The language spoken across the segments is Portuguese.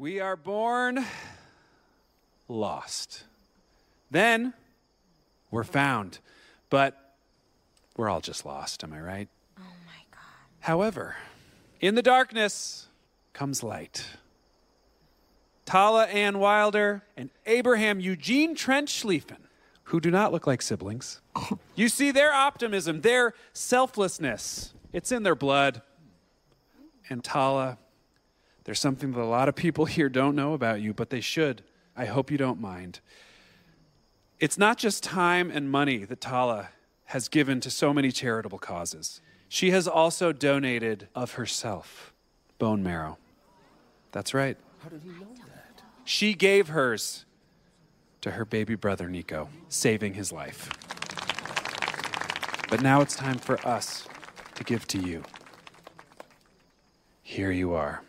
We are born lost. Then we're found. But we're all just lost, am I right? Oh my God. However, in the darkness comes light. Tala Ann Wilder and Abraham Eugene Trent Schlieffen, who do not look like siblings. you see, their optimism, their selflessness, it's in their blood. And Tala, there's something that a lot of people here don't know about you, but they should. I hope you don't mind. It's not just time and money that Tala has given to so many charitable causes. She has also donated of herself, bone marrow. That's right. How did he know that? She gave hers to her baby brother Nico, saving his life. But now it's time for us to give to you. Here you are.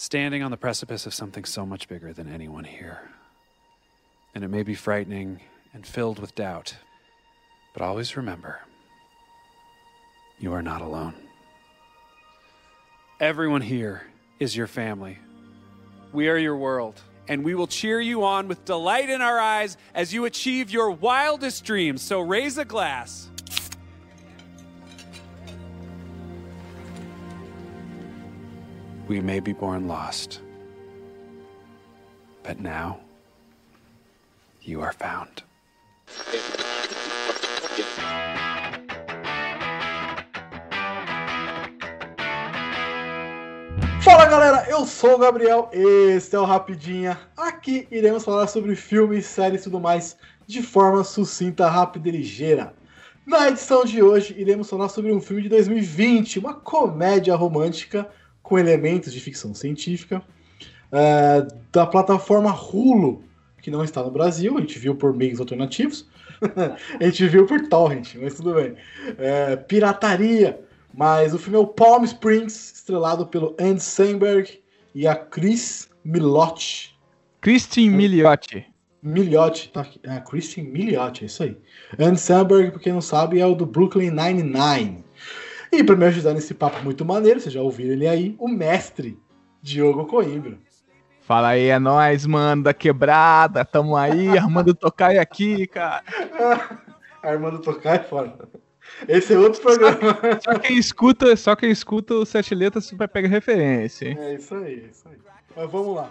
Standing on the precipice of something so much bigger than anyone here. And it may be frightening and filled with doubt, but always remember you are not alone. Everyone here is your family. We are your world, and we will cheer you on with delight in our eyes as you achieve your wildest dreams. So raise a glass. We may be born lost, but now you are found. Fala galera, eu sou o Gabriel, este é o Rapidinha. Aqui iremos falar sobre filmes, séries e tudo mais de forma sucinta, rápida e ligeira. Na edição de hoje, iremos falar sobre um filme de 2020, uma comédia romântica com elementos de ficção científica, é, da plataforma Hulu, que não está no Brasil, a gente viu por meios alternativos, a gente viu por torrent, mas tudo bem. É, pirataria, mas o filme é o Palm Springs, estrelado pelo Andy Samberg e a Chris Milotti. Christine Milioti. Miliotti, tá aqui. É, Christine Miliotti, é isso aí. Andy Samberg, pra quem não sabe, é o do Brooklyn Nine-Nine. E para me ajudar nesse papo muito maneiro, vocês já ouviram ele aí, o mestre Diogo Coimbra. Fala aí, é nóis, mano, da quebrada, tamo aí, Armando Tokai aqui, cara. Armando Tokai, fora. Esse é outro programa. Só quem escuta, só quem escuta o Sete Letras vai pegar referência. hein? É isso aí, é isso aí. Mas vamos lá.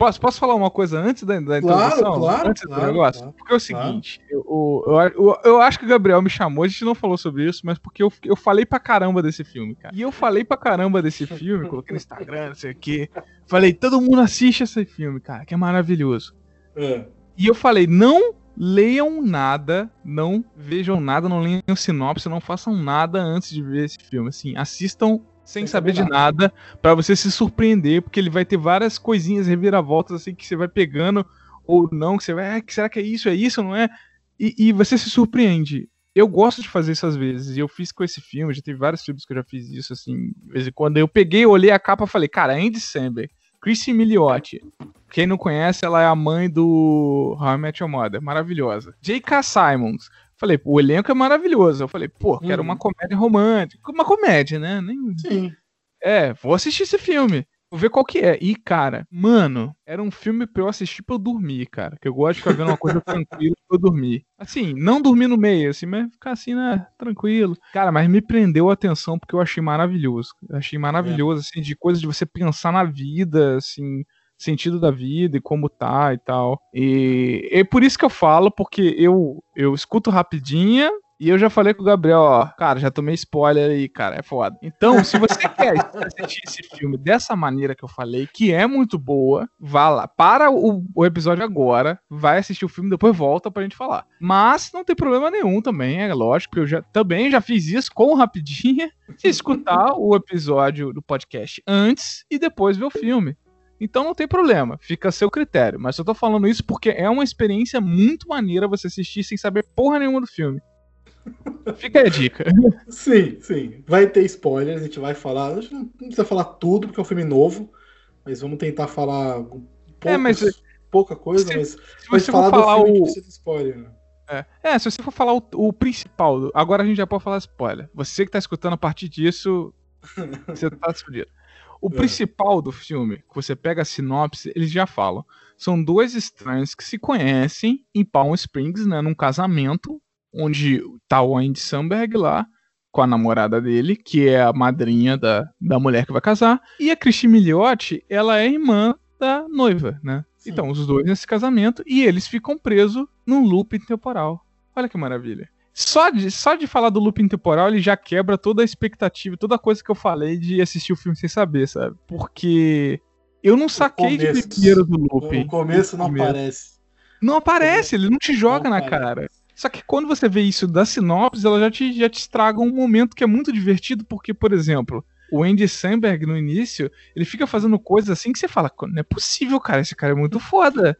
Posso, posso falar uma coisa antes da, da Claro, introdução? claro, antes claro, do negócio? claro, porque é o seguinte, eu, eu, eu, eu acho que o Gabriel me chamou, a gente não falou sobre isso, mas porque eu, eu falei pra caramba desse filme, cara. E eu falei pra caramba desse filme, coloquei no Instagram, não sei o quê. Falei, todo mundo assiste esse filme, cara, que é maravilhoso. É. E eu falei, não leiam nada, não vejam nada, não leiam sinopse, não façam nada antes de ver esse filme. Assim, assistam sem saber de nada, pra você se surpreender, porque ele vai ter várias coisinhas reviravoltas assim que você vai pegando ou não, que você vai, ah, será que é isso, é isso, não é? E, e você se surpreende. Eu gosto de fazer isso às vezes, e eu fiz com esse filme, já teve vários filmes que eu já fiz isso, assim, de vez em quando. Eu peguei, olhei a capa e falei, cara, Andy Samberg, Chrissy Miliotti. Quem não conhece, ela é a mãe do How I Met Your Mother, maravilhosa. J.K. Simons. Falei, o elenco é maravilhoso. Eu falei, pô, quero Uhum. uma comédia romântica. Uma comédia, né? Nem... Sim. É, vou assistir esse filme. Vou ver qual que é. E, cara, mano, era um filme pra eu assistir pra eu dormir, cara. Que eu gosto de ficar vendo uma coisa tranquila pra eu dormir. Assim, não dormir no meio, assim, mas ficar assim, né, tranquilo. Cara, mas me prendeu a atenção porque eu achei maravilhoso. Eu achei maravilhoso, assim, de coisa de você pensar na vida, assim, sentido da vida e como tá e tal. E é por isso que eu falo, porque eu, eu escuto rapidinha E eu já falei com o Gabriel, ó, cara, já tomei spoiler aí, cara, é foda. Então, se você quer assistir esse filme dessa maneira que eu falei, que é muito boa, vá lá, para o, o episódio agora, vai assistir o filme, depois volta pra gente falar. Mas não tem problema nenhum também, é lógico, eu já também já fiz isso com rapidinha, de escutar o episódio do podcast antes e depois ver o filme. Então não tem problema, fica a seu critério. Mas eu tô falando isso porque é uma experiência muito maneira você assistir sem saber porra nenhuma do filme. Fica aí a dica. Sim, sim. Vai ter spoilers, a gente vai falar. A gente não precisa falar tudo, porque é um filme novo. Mas vamos tentar falar poucos, É, mas- pouca coisa, Se- mas, Se mas você for falar falar do filme o. que precisa de spoiler. né? É. É, se você for falar o, o principal, agora a gente já pode falar spoiler. Você que tá escutando a partir disso, você tá se fudido. O É. principal do filme, que você pega a sinopse, eles já falam. São dois estranhos que se conhecem em Palm Springs, né, num casamento, onde tá o Andy Samberg lá, com a namorada dele, que é a madrinha da, da mulher que vai casar, e a Christine Milioti, ela é irmã da noiva, né? Sim. Então, os dois nesse casamento, e eles ficam presos num loop temporal. Olha que maravilha. Só de, só de falar do looping temporal, ele já quebra toda a expectativa, toda a coisa que eu falei de assistir o filme sem saber, sabe? Porque eu não saquei de começo. primeiro do looping. No começo não Primeiro. aparece. Não aparece, ele não te joga Não na aparece. cara. Só que quando você vê isso da sinopse, ela já te, já te estraga um momento que é muito divertido, porque, por exemplo, o Andy Samberg no início, ele fica fazendo coisas assim que você fala, não é possível, cara, esse cara é muito foda.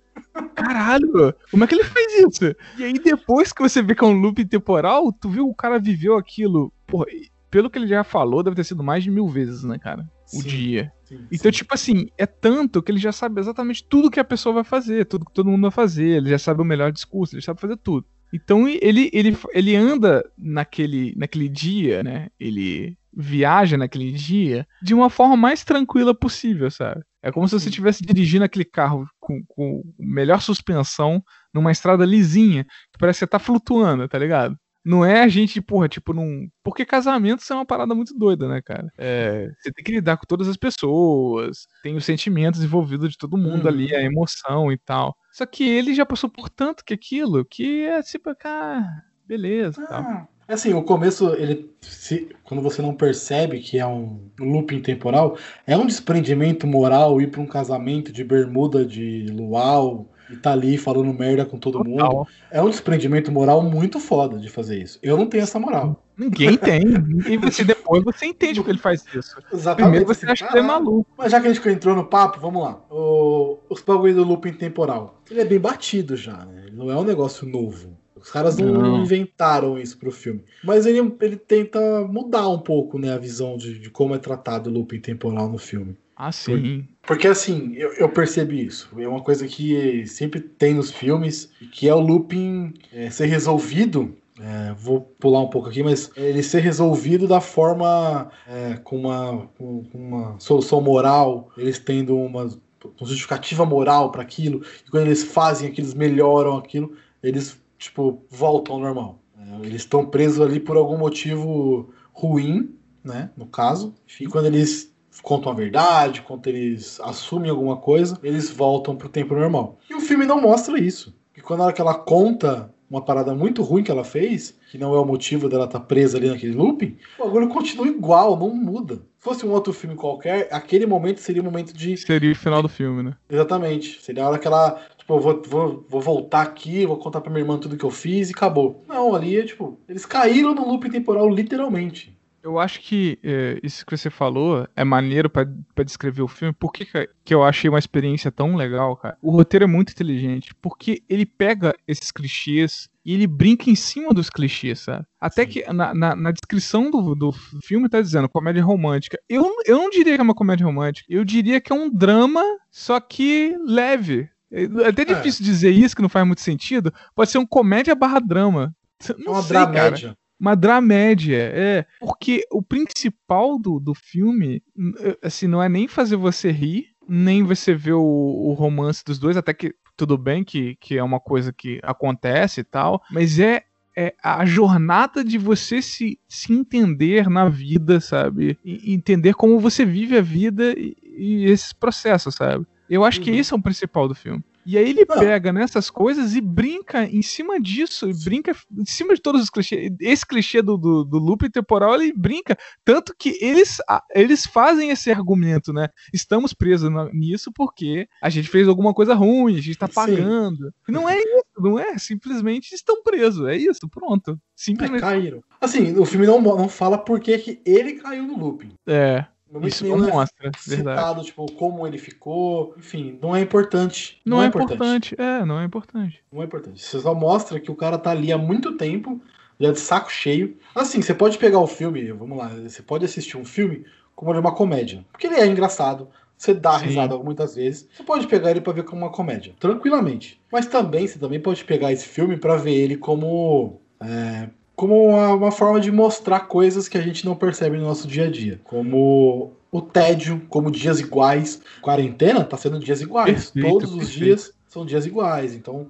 Caralho, como é que ele fez isso? E aí depois que você vê que é um loop temporal, tu viu o cara viveu aquilo, porra, pelo que ele já falou, deve ter sido mais de mil vezes, né, cara? O Sim, dia. sim, Então, sim. tipo assim, é tanto que ele já sabe exatamente tudo que a pessoa vai fazer, tudo que todo mundo vai fazer, ele já sabe o melhor discurso, ele sabe fazer tudo. Então ele, ele, ele anda naquele, naquele dia, né? Ele viaja naquele dia de uma forma mais tranquila possível, sabe? É como se você estivesse dirigindo aquele carro com, com melhor suspensão numa estrada lisinha, que parece que você tá flutuando, tá ligado? Não é a gente, porra, tipo, num. Porque casamento é uma parada muito doida, né, cara? É, você tem que lidar com todas as pessoas, tem os sentimentos envolvidos de todo mundo Uhum. ali, a emoção e tal. Só que ele já passou por tanto que aquilo, que é tipo, cara, beleza e tal. Ah, assim, o começo, ele se- quando você não percebe que é um looping temporal, é um desprendimento moral ir pra um casamento de bermuda de luau e tá ali falando merda com todo mundo. Total. É um desprendimento moral muito foda de fazer isso. Eu não tenho essa moral. Ninguém tem. E você depois você entende porque ele faz isso. Exatamente. Primeiro você acha que ele é caralho. maluco. Mas já que a gente entrou no papo, vamos lá. O, os bagulho do looping temporal. Ele é bem batido já, né? Ele não é um negócio novo. Os caras não, Não. inventaram isso pro filme. Mas ele, ele tenta mudar um pouco, né, a visão de, de como é tratado o looping temporal no filme. Ah, sim. Porque assim, eu, eu percebi isso. É uma coisa que sempre tem nos filmes, que é o looping é, ser resolvido. é, vou pular um pouco aqui, mas ele ser resolvido da forma é, com, uma, com uma solução moral, eles tendo uma, uma justificativa moral para aquilo, e quando eles fazem aquilo, eles melhoram aquilo, eles tipo voltam ao normal. É, eles estão presos ali por algum motivo ruim, né? No caso, e quando eles contam a verdade, quando eles assumem alguma coisa, eles voltam pro tempo normal. E o filme não mostra isso. E quando a hora que ela conta uma parada muito ruim que ela fez, que não é o motivo dela estar presa ali naquele looping, o bagulho continua igual, não muda. Se fosse um outro filme qualquer, aquele momento seria o momento de. Seria o final do filme, né? Exatamente. Seria a hora que ela. Eu vou, vou, vou voltar aqui, vou contar pra minha irmã tudo que eu fiz e acabou. Não, ali é tipo. Eles caíram no looping temporal, literalmente. Eu acho que é, isso que você falou é maneiro pra pra descrever o filme. Por que, que que eu achei uma experiência tão legal, cara? O roteiro é muito inteligente, porque ele pega esses clichês e ele brinca em cima dos clichês, sabe? Até Sim. que na, na, na descrição do, do filme tá dizendo comédia romântica. Eu, eu não diria que é uma comédia romântica, eu diria que é um drama, só que leve. É até difícil dizer isso, que não faz muito sentido. Pode ser um comédia barra drama. É Não uma sei, cara. dramédia. Uma dramédia, é. Porque o principal do, do filme, eh, assim, não é nem fazer você rir, nem você ver o, o romance dos dois, até que tudo bem que, que é uma coisa que acontece e tal, mas é, é a jornada de você se, se entender na vida, sabe? E entender como você vive a vida e, e esses processos, sabe? Eu acho que Uhum. esse é o principal do filme. E aí ele Não. pega nessas coisas e brinca em cima disso, e brinca em cima de todos os clichês. Esse clichê do, do, do loop temporal, ele brinca. Tanto que eles, eles fazem esse argumento, né? Estamos presos nisso porque a gente fez alguma coisa ruim, a gente tá Sim. pagando. Não é isso, não é? Simplesmente estão presos. É isso, pronto. É, Simplesmente. caíram. Assim, o filme não, não fala por que, que ele caiu no looping. É, isso não é mostra, verdade. citado, tipo, como ele ficou. Enfim, não é importante. Não, é importante. É, não é importante. Não é importante. Você só mostra que o cara tá ali há muito tempo, já de saco cheio. Assim, você pode pegar o filme, vamos lá, você pode assistir um filme como uma comédia. Porque ele é engraçado. Você dá Sim. risada muitas vezes. Você pode pegar ele pra ver como uma comédia, tranquilamente. Mas também, você também pode pegar esse filme pra ver ele como. é, como uma, uma forma de mostrar coisas que a gente não percebe no nosso dia a dia. Como o tédio, como dias iguais. Quarentena tá sendo dias iguais. Perfeito, Todos os perfeito. dias são dias iguais. Então,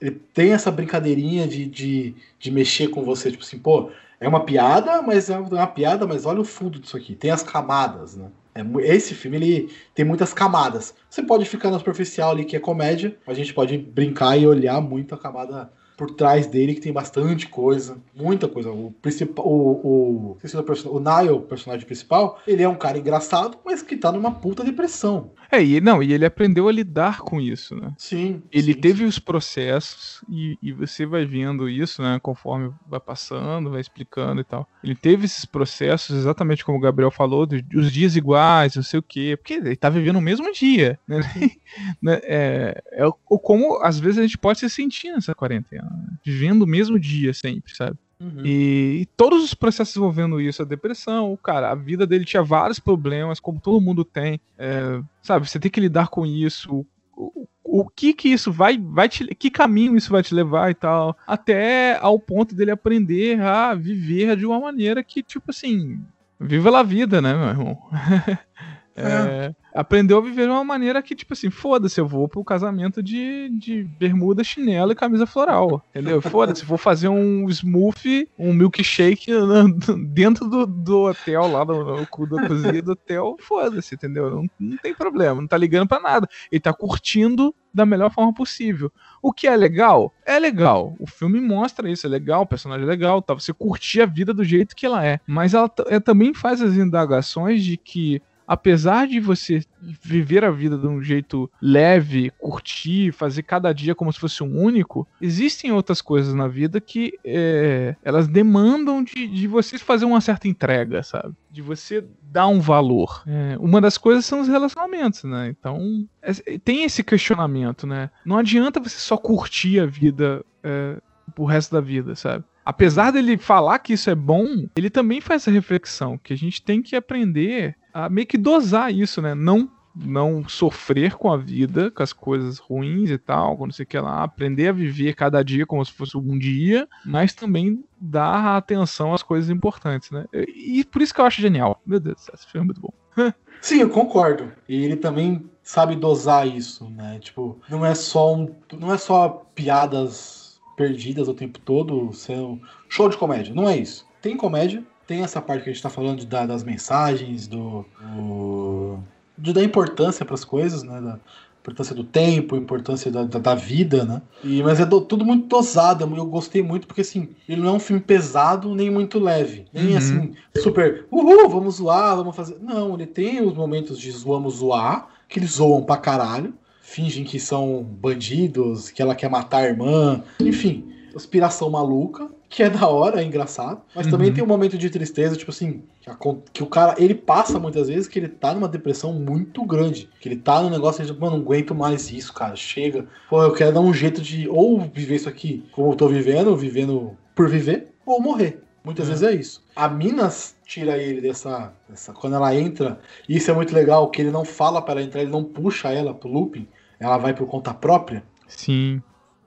ele tem essa brincadeirinha de, de, de mexer com você, tipo assim, pô, é uma piada, mas é uma piada, mas olha o fundo disso aqui, tem as camadas, né? É esse filme ele tem muitas camadas. Você pode ficar na superficial ali que é comédia, a gente pode brincar e olhar muito a camada por trás dele que tem bastante coisa, muita coisa. O principal, o, o, o, o Nile, o personagem principal, ele é um cara engraçado, mas que tá numa puta depressão. É, e não, e ele aprendeu a lidar com isso, né? Sim. Ele sim, teve os processos e, e você vai vendo isso, né, conforme vai passando, vai explicando e tal. Ele teve esses processos, exatamente como o Gabriel falou, dos, os dias iguais, não sei o quê, porque ele tá vivendo o mesmo dia, né? Né, é, é o- o como às vezes a gente pode se sentir nessa quarentena? Vivendo o mesmo dia sempre, sabe? Uhum. E, e todos os processos envolvendo isso, a depressão, o cara, a vida dele tinha vários problemas, como todo mundo tem, é, sabe? Você tem que lidar com isso. O, o que que isso vai, vai te, que caminho isso vai te levar e tal, até ao ponto dele aprender a viver de uma maneira que, tipo assim, viva a vida, né, meu irmão? É, aprendeu a viver de uma maneira que, tipo assim, foda-se, eu vou pro casamento de, de bermuda, chinelo e camisa floral, entendeu? Foda-se, vou fazer um smoothie, um milkshake na- dentro do, do hotel, lá no, no cu da cozinha do hotel, foda-se, entendeu? Não, não tem problema, não tá ligando pra nada. Ele tá curtindo da melhor forma possível. O que é legal? É legal. O filme mostra isso, é legal, o personagem é legal, tá? Você curtir a vida do jeito que ela é. Mas ela, ela também faz as indagações de que apesar de você viver a vida de um jeito leve, curtir, fazer cada dia como se fosse um único, existem outras coisas na vida que é, elas demandam de, de você fazer uma certa entrega, sabe? De você dar um valor. É, uma das coisas são os relacionamentos, né? Então, é- tem esse questionamento, né? Não adianta você só curtir a vida é, pro resto da vida, sabe? Apesar dele falar que isso é bom, ele também faz essa reflexão, que a gente tem que aprender a meio que dosar isso, né? Não não sofrer com a vida, com as coisas ruins e tal, quando você quer lá, aprender a viver cada dia como se fosse um dia, mas também dar atenção às coisas importantes, né? E por isso que eu acho genial. Meu Deus esse filme é muito bom. Sim, eu concordo. E ele também sabe dosar isso, né? Tipo, não é só um, não é só piadas perdidas o tempo todo, sendo show de comédia. Não é isso. Tem comédia, tem essa parte que a gente tá falando de, da- das mensagens, do, do de dar importância para as coisas, né? Da importância do tempo, importância da, da, da vida, né? E, mas é do- tudo muito dosado. Eu gostei muito porque assim, ele não é um filme pesado nem muito leve, nem Uhum. assim super, uhul, vamos zoar, vamos fazer. Não, ele tem os momentos de zoamos zoar, que eles zoam pra caralho, fingem que são bandidos, que ela quer matar a irmã, enfim, aspiração maluca, que é da hora, é engraçado, mas também Uhum. tem um momento de tristeza, tipo assim, que, acon- que o cara, ele passa muitas vezes que ele tá numa depressão muito grande, que ele tá no negócio de, mano, não aguento mais isso, cara, chega, pô, eu quero dar um jeito de ou viver isso aqui como eu tô vivendo, vivendo por viver, ou morrer. Muitas É. vezes é isso. A Minas tira ele dessa, dessa. Quando ela entra, isso é muito legal, que ele não fala para ela entrar, ele não puxa ela pro looping, ela vai por conta própria. Sim.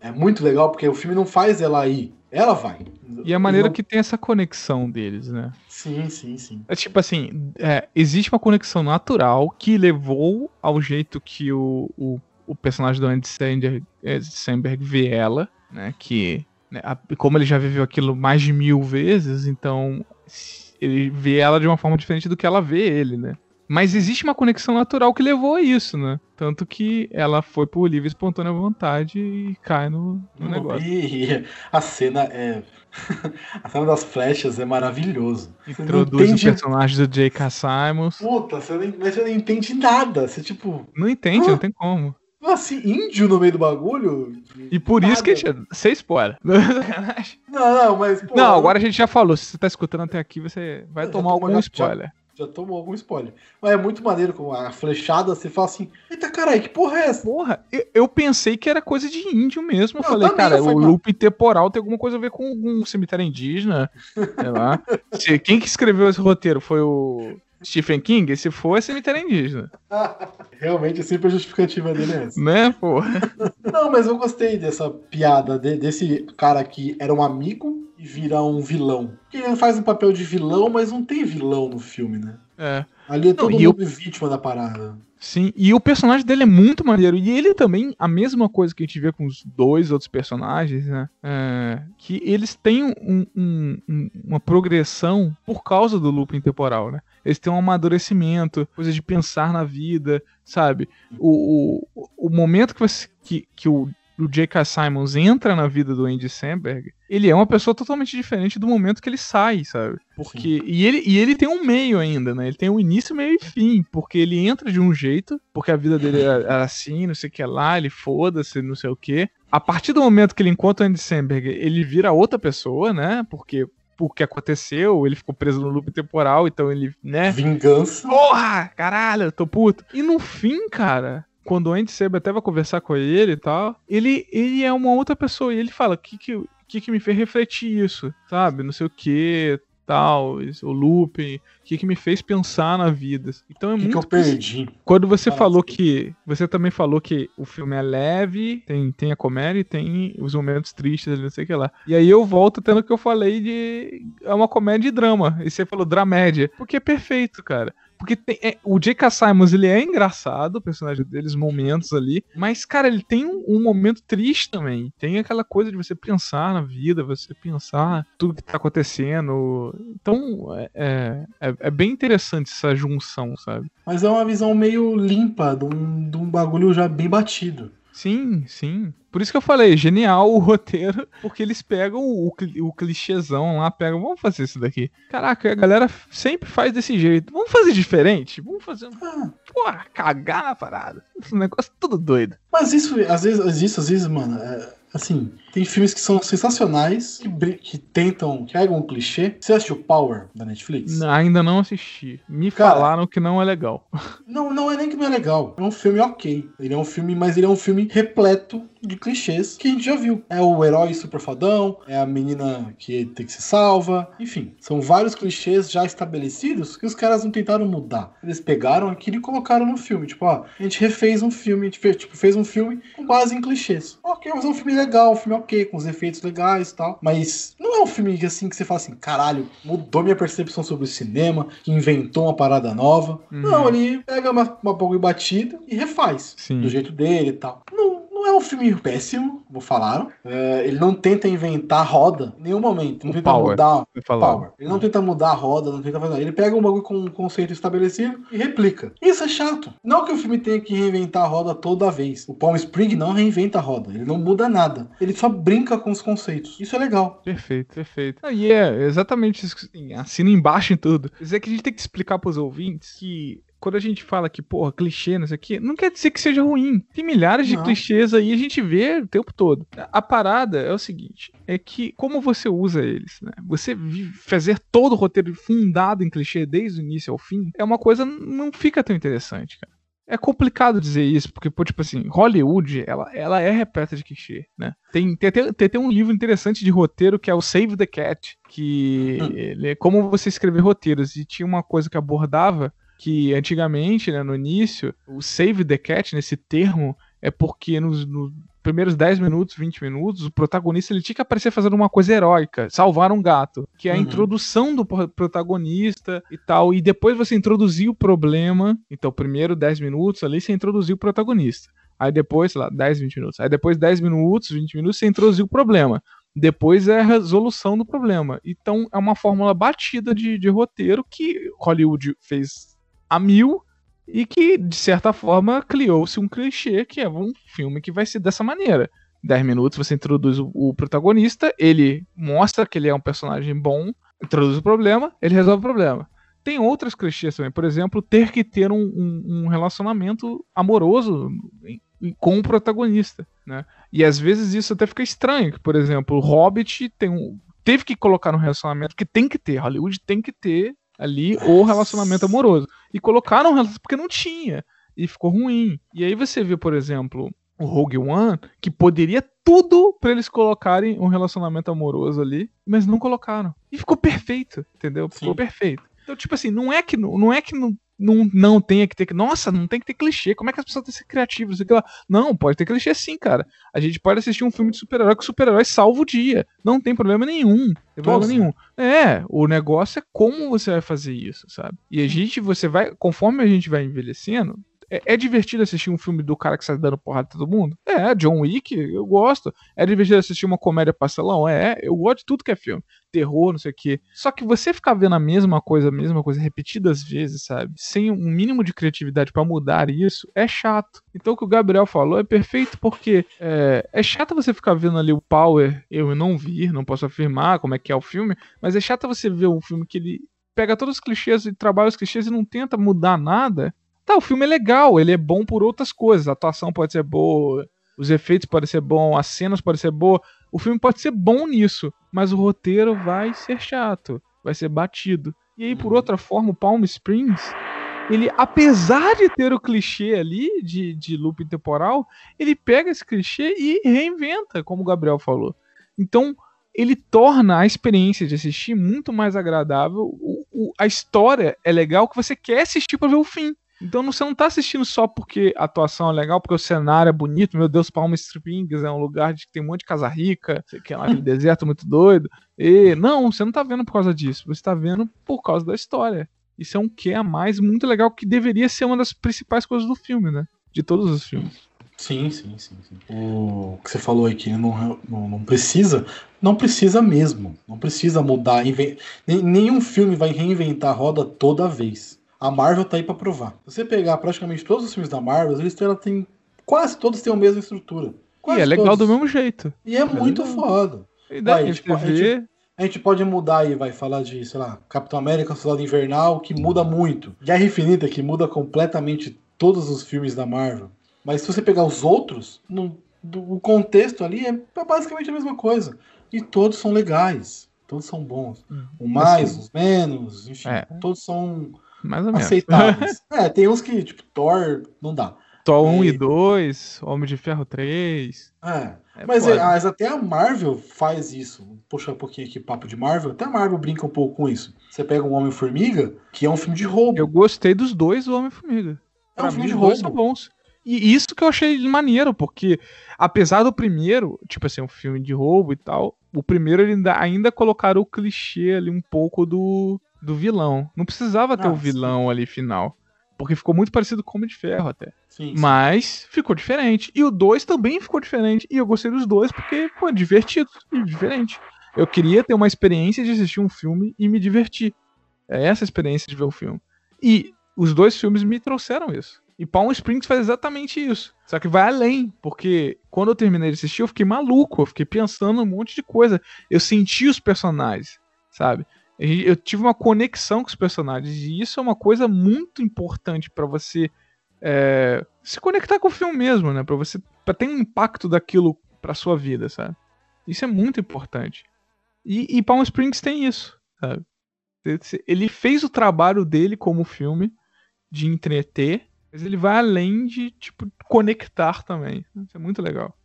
É muito legal, porque o filme não faz ela ir, ela vai. E a maneira Não- que tem essa conexão deles, né? Sim, sim, sim. É tipo assim, é, existe uma conexão natural que levou ao jeito que o, o, o personagem do Andy Samberg, eh, Samberg vê ela, né? Que, né, a- como ele já viveu aquilo mais de mil vezes, então ele vê ela de uma forma diferente do que ela vê ele, né? Mas existe uma conexão natural que levou a isso, né? Tanto que ela foi por livre e espontânea vontade e cai no, no negócio. E a cena é. a cena das flechas é maravilhoso. Você Introduz entende... o personagem do J.K. Simons. Puta, você não, mas você não entende nada. Você tipo. Não entende, ah, não tem como. Assim, índio no meio do bagulho? E por nada. isso que a gente. Sem spoiler. Não, não, mas. Pô, não, agora a gente já falou. Se você tá escutando até aqui, você vai tomar algum spoiler. Já já tomou algum spoiler. Mas é muito maneiro com a flechada, você fala assim, eita caralho, que porra é essa? Porra, eu, eu pensei que era coisa de índio mesmo. Eu falei, cara, o loop temporal tem alguma coisa a ver com um cemitério indígena, sei lá. Quem que escreveu esse roteiro? Foi o Stephen King? Se for, é cemitério indígena. Realmente, sempre a justificativa dele é essa. Né, porra? Não, mas eu gostei dessa piada, de, desse cara que era um amigo e vira um vilão. Porque ele faz um papel de vilão, mas não tem vilão no filme, né? É. Ali é todo não, mundo eu... vítima da parada. Sim, e o personagem dele é muito maneiro. E ele também, a mesma coisa que a gente vê com os dois outros personagens, né? É, que eles têm um, um, uma progressão por causa do looping temporal, né? Eles têm um amadurecimento, coisa de pensar na vida, sabe? O, o, o momento que, você, que, que o o J.K. Simons entra na vida do Andy Samberg, ele é uma pessoa totalmente diferente do momento que ele sai, sabe? Porque e ele, e ele tem um meio ainda, né? Ele tem um início, meio e fim, porque ele entra de um jeito, porque a vida dele era, assim, não sei o que lá, ele foda-se, não sei o que. A partir do momento que ele encontra o Andy Samberg, ele vira outra pessoa, né? Porque o que aconteceu, ele ficou preso no loop temporal, então ele, né? Vingança. Porra! Caralho, eu tô puto. E no fim, cara, quando o Andy Seba até vai conversar com ele e tal, ele, ele é uma outra pessoa e ele fala: o que que, que que me fez refletir isso, sabe? Não sei o que, tal, o looping, o que, que me fez pensar na vida. Então é que muito. Que eu perdi. Quando você falou que. Você também falou que o filme é leve, tem, tem a comédia e tem os momentos tristes, não sei o que lá. E aí eu volto tendo que eu falei de. É uma comédia e drama. E você falou dramédia. Porque é perfeito, cara. Porque tem, é, o J.K. Simons, ele é engraçado, o personagem deles, momentos ali. Mas, cara, ele tem um, um, momento triste também. Tem aquela coisa de você pensar na vida, você pensar tudo que tá acontecendo. Então, é, é, é, é bem interessante essa junção, sabe? Mas é uma visão meio limpa de um, de um bagulho já bem batido. Sim, sim. Por isso que eu falei, genial o roteiro, porque eles pegam o, o clichêzão lá, pegam, vamos fazer isso daqui. Caraca, a galera sempre faz desse jeito. Vamos fazer diferente? Vamos fazer. Ah, porra, cagar na parada. Esse negócio tudo doido. Mas isso, às vezes, isso, às vezes, mano, é, assim, tem filmes que são sensacionais, que, que tentam, que pegam um clichê. Você assistiu Power da Netflix? Não, ainda não assisti. Me Cara, falaram que não é legal. Não, não é nem que não é legal. É um filme ok. Ele é um filme, mas ele é um filme repleto de clichês que a gente já viu. É o herói super fodão, é a menina que tem que ser salva, enfim. São vários clichês já estabelecidos que os caras não tentaram mudar. Eles pegaram aquilo e colocaram no filme. Tipo, ó, a gente refez um filme, a gente fez, tipo, fez um filme com base em clichês. Ok, mas é um filme legal, um filme ok com os efeitos legais e tal. Mas não é um filme assim que você fala assim, caralho, mudou minha percepção sobre o cinema, que inventou uma parada nova. Uhum. Não, ele pega uma, uma bagulho batida e refaz. Sim. Do jeito dele e tal. Não é um filme péssimo, como falaram. É, ele não tenta inventar roda em nenhum momento. Não o tenta power, mudar. Power. Ele não tenta mudar a roda, não tenta fazer. Ele pega um bagulho com um conceito estabelecido e replica. Isso é chato. Não que o filme tenha que reinventar a roda toda vez. O Palm Spring não reinventa a roda. Ele não muda nada. Ele só brinca com os conceitos. Isso é legal. Perfeito, perfeito. Ah, e é exatamente isso. Assina embaixo em tudo. Quer dizer que a gente tem que explicar para os ouvintes que quando a gente fala que, porra, clichê, não sei o quê, não quer dizer que seja ruim. Tem milhares não. de clichês aí, a gente vê o tempo todo. A parada é o seguinte, é que como você usa eles, né? Você fazer todo o roteiro fundado em clichê desde o início ao fim, é uma coisa não fica tão interessante, cara. É complicado dizer isso, porque, pô, tipo assim, Hollywood, ela, ela é repleta de clichê, né? Tem, tem, tem, tem um livro interessante de roteiro que é o Save the Cat, que hum. é como você escrever roteiros, e tinha uma coisa que abordava que antigamente, né, no início, o save the cat, nesse termo, é porque nos, nos, primeiros 10 minutos, 20 minutos, o protagonista ele tinha que aparecer fazendo uma coisa heróica, salvar um gato, que é a uhum. introdução do protagonista e tal, e depois você introduzir o problema, então primeiro 10 minutos ali você introduziu o protagonista. Aí depois, sei lá, 10, 20 minutos. Aí depois 10 minutos, 20 minutos, você introduziu o problema. Depois é a resolução do problema. Então é uma fórmula batida de, de roteiro que Hollywood fez a mil e que, de certa forma, criou-se um clichê que é um filme que vai ser dessa maneira. 10 minutos você introduz o, o, protagonista, ele mostra que ele é um personagem bom, introduz o problema, ele resolve o problema. Tem outras clichês também, por exemplo, ter que ter um, um, um relacionamento amoroso com o protagonista, né? E às vezes isso até fica estranho, por exemplo, o Hobbit tem um, teve que colocar no relacionamento que tem que ter, Hollywood tem que ter ali o relacionamento amoroso. E colocaram porque não tinha. E ficou ruim. E aí você vê, por exemplo, o Rogue One, que poderia tudo para eles colocarem um relacionamento amoroso ali, mas não colocaram. E ficou perfeito, entendeu? Ficou Sim. perfeito. Então, tipo assim, não é que não é que não, não, não tenha que ter. Nossa, não tem que ter clichê. Como é que as pessoas têm que ser criativas? Não, pode ter clichê sim, cara. A gente pode assistir um filme de super-herói que o super-herói salva o dia. Não tem problema nenhum. Tem problema nenhum. É, o negócio é como você vai fazer isso, sabe? E a gente, você vai, conforme a gente vai envelhecendo, é, é, divertido assistir um filme do cara que sai dando porrada todo mundo? É, John Wick, eu gosto. É divertido assistir uma comédia pastelão? É, eu gosto de tudo que é filme. Terror, não sei o quê. Só que você ficar vendo a mesma coisa, a mesma coisa repetidas vezes, sabe? Sem um mínimo de criatividade para mudar isso, é chato. Então o que o Gabriel falou é perfeito porque é, é chato você ficar vendo ali o Power, eu não vi, não posso afirmar como é que é o filme, mas é chato você ver um filme que ele pega todos os clichês e trabalha os clichês e não tenta mudar nada Tá, o filme é legal, ele é bom por outras coisas. A atuação pode ser boa, os efeitos podem ser bons, as cenas podem ser boas. O filme pode ser bom nisso, mas o roteiro vai ser chato, vai ser batido. E aí, por uhum. outra forma, o Palm Springs, ele, apesar de ter o clichê ali de, de loop temporal, ele pega esse clichê e reinventa, como o Gabriel falou. Então, ele torna a experiência de assistir muito mais agradável. O, o, a história é legal que você quer assistir para ver o fim. Então você não tá assistindo só porque a atuação é legal, porque o cenário é bonito, meu Deus, Palm Springs é um lugar de que tem um monte de casa rica, que é lá no deserto muito doido. E não, você não tá vendo por causa disso, você tá vendo por causa da história. Isso é um que a mais muito legal que deveria ser uma das principais coisas do filme, né? De todos os filmes. Sim, sim, sim, sim. O que você falou aí que não, não, não precisa, não precisa mesmo. Não precisa mudar. Nenhum filme vai reinventar a roda toda vez a Marvel tá aí para provar. Se você pegar praticamente todos os filmes da Marvel, eles têm, têm quase todos têm a mesma estrutura. Quase e é legal do mesmo jeito. E é, é muito legal. foda. E daí, vai, a, gente, a, gente, a, gente, pode mudar aí, vai falar de, sei lá, Capitão América, Soldado Invernal, que muda muito. Guerra Infinita, que muda completamente todos os filmes da Marvel. Mas se você pegar os outros, no, do, o contexto ali é, é basicamente a mesma coisa. E todos são legais. Todos são bons. Hum. O mais, assim, os menos, enfim. É. Todos são mais ou menos. Aceitáveis. é, tem uns que, tipo, Thor, não dá. Thor 1 e 2, Homem de Ferro 3. É. é mas, é, mas, até a Marvel faz isso. Vou puxar um pouquinho aqui papo de Marvel. Até a Marvel brinca um pouco com isso. Você pega um Homem-Formiga, que é um filme de roubo. Eu gostei dos dois do Homem-Formiga. É um filme de roubo. São bons. E isso que eu achei maneiro, porque apesar do primeiro, tipo assim, um filme de roubo e tal, o primeiro ele ainda, ainda colocaram o clichê ali um pouco do do vilão. Não precisava ter o ah, vilão sim. ali final. Porque ficou muito parecido com o Homem de Ferro até. Sim, sim. Mas ficou diferente. E o 2 também ficou diferente. E eu gostei dos dois porque foi divertido e diferente. Eu queria ter uma experiência de assistir um filme e me divertir. É essa a experiência de ver o filme. E os dois filmes me trouxeram isso. E Palm Springs faz exatamente isso. Só que vai além, porque quando eu terminei de assistir, eu fiquei maluco, eu fiquei pensando um monte de coisa. Eu senti os personagens, sabe? Eu tive uma conexão com os personagens e isso é uma coisa muito importante para você é, se conectar com o filme mesmo, né? Para você para ter um impacto daquilo para sua vida, sabe? Isso é muito importante. E, e Palm Springs tem isso, sabe? Ele fez o trabalho dele como filme de entreter, mas ele vai além de tipo conectar também. Isso é muito legal.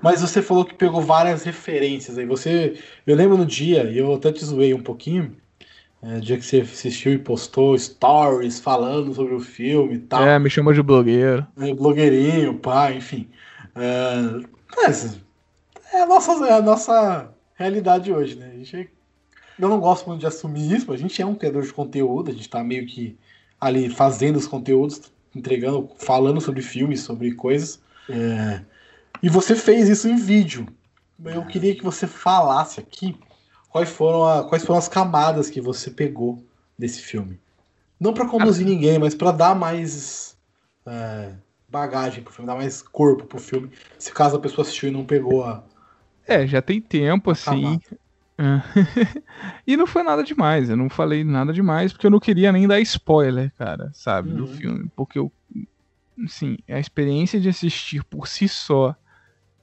Mas você falou que pegou várias referências aí. Você. Eu lembro no dia, e eu até te zoei um pouquinho. É, dia que você assistiu e postou stories falando sobre o filme e tal. É, me chamou de blogueiro. É, blogueirinho, pá, enfim. É, mas é a nossa, é a nossa realidade hoje, né? A gente, eu não gosto muito de assumir isso, mas a gente é um criador de conteúdo, a gente tá meio que ali fazendo os conteúdos, entregando, falando sobre filmes, sobre coisas. É, e você fez isso em vídeo. Eu queria que você falasse aqui quais foram, a, quais foram as camadas que você pegou desse filme. Não pra conduzir ninguém, mas pra dar mais é, bagagem pro filme, dar mais corpo pro filme. Se caso a pessoa assistiu e não pegou a. É, já tem tempo, assim. É. e não foi nada demais, eu não falei nada demais, porque eu não queria nem dar spoiler, cara, sabe, do Uhum. filme. Porque eu. Assim, a experiência de assistir por si só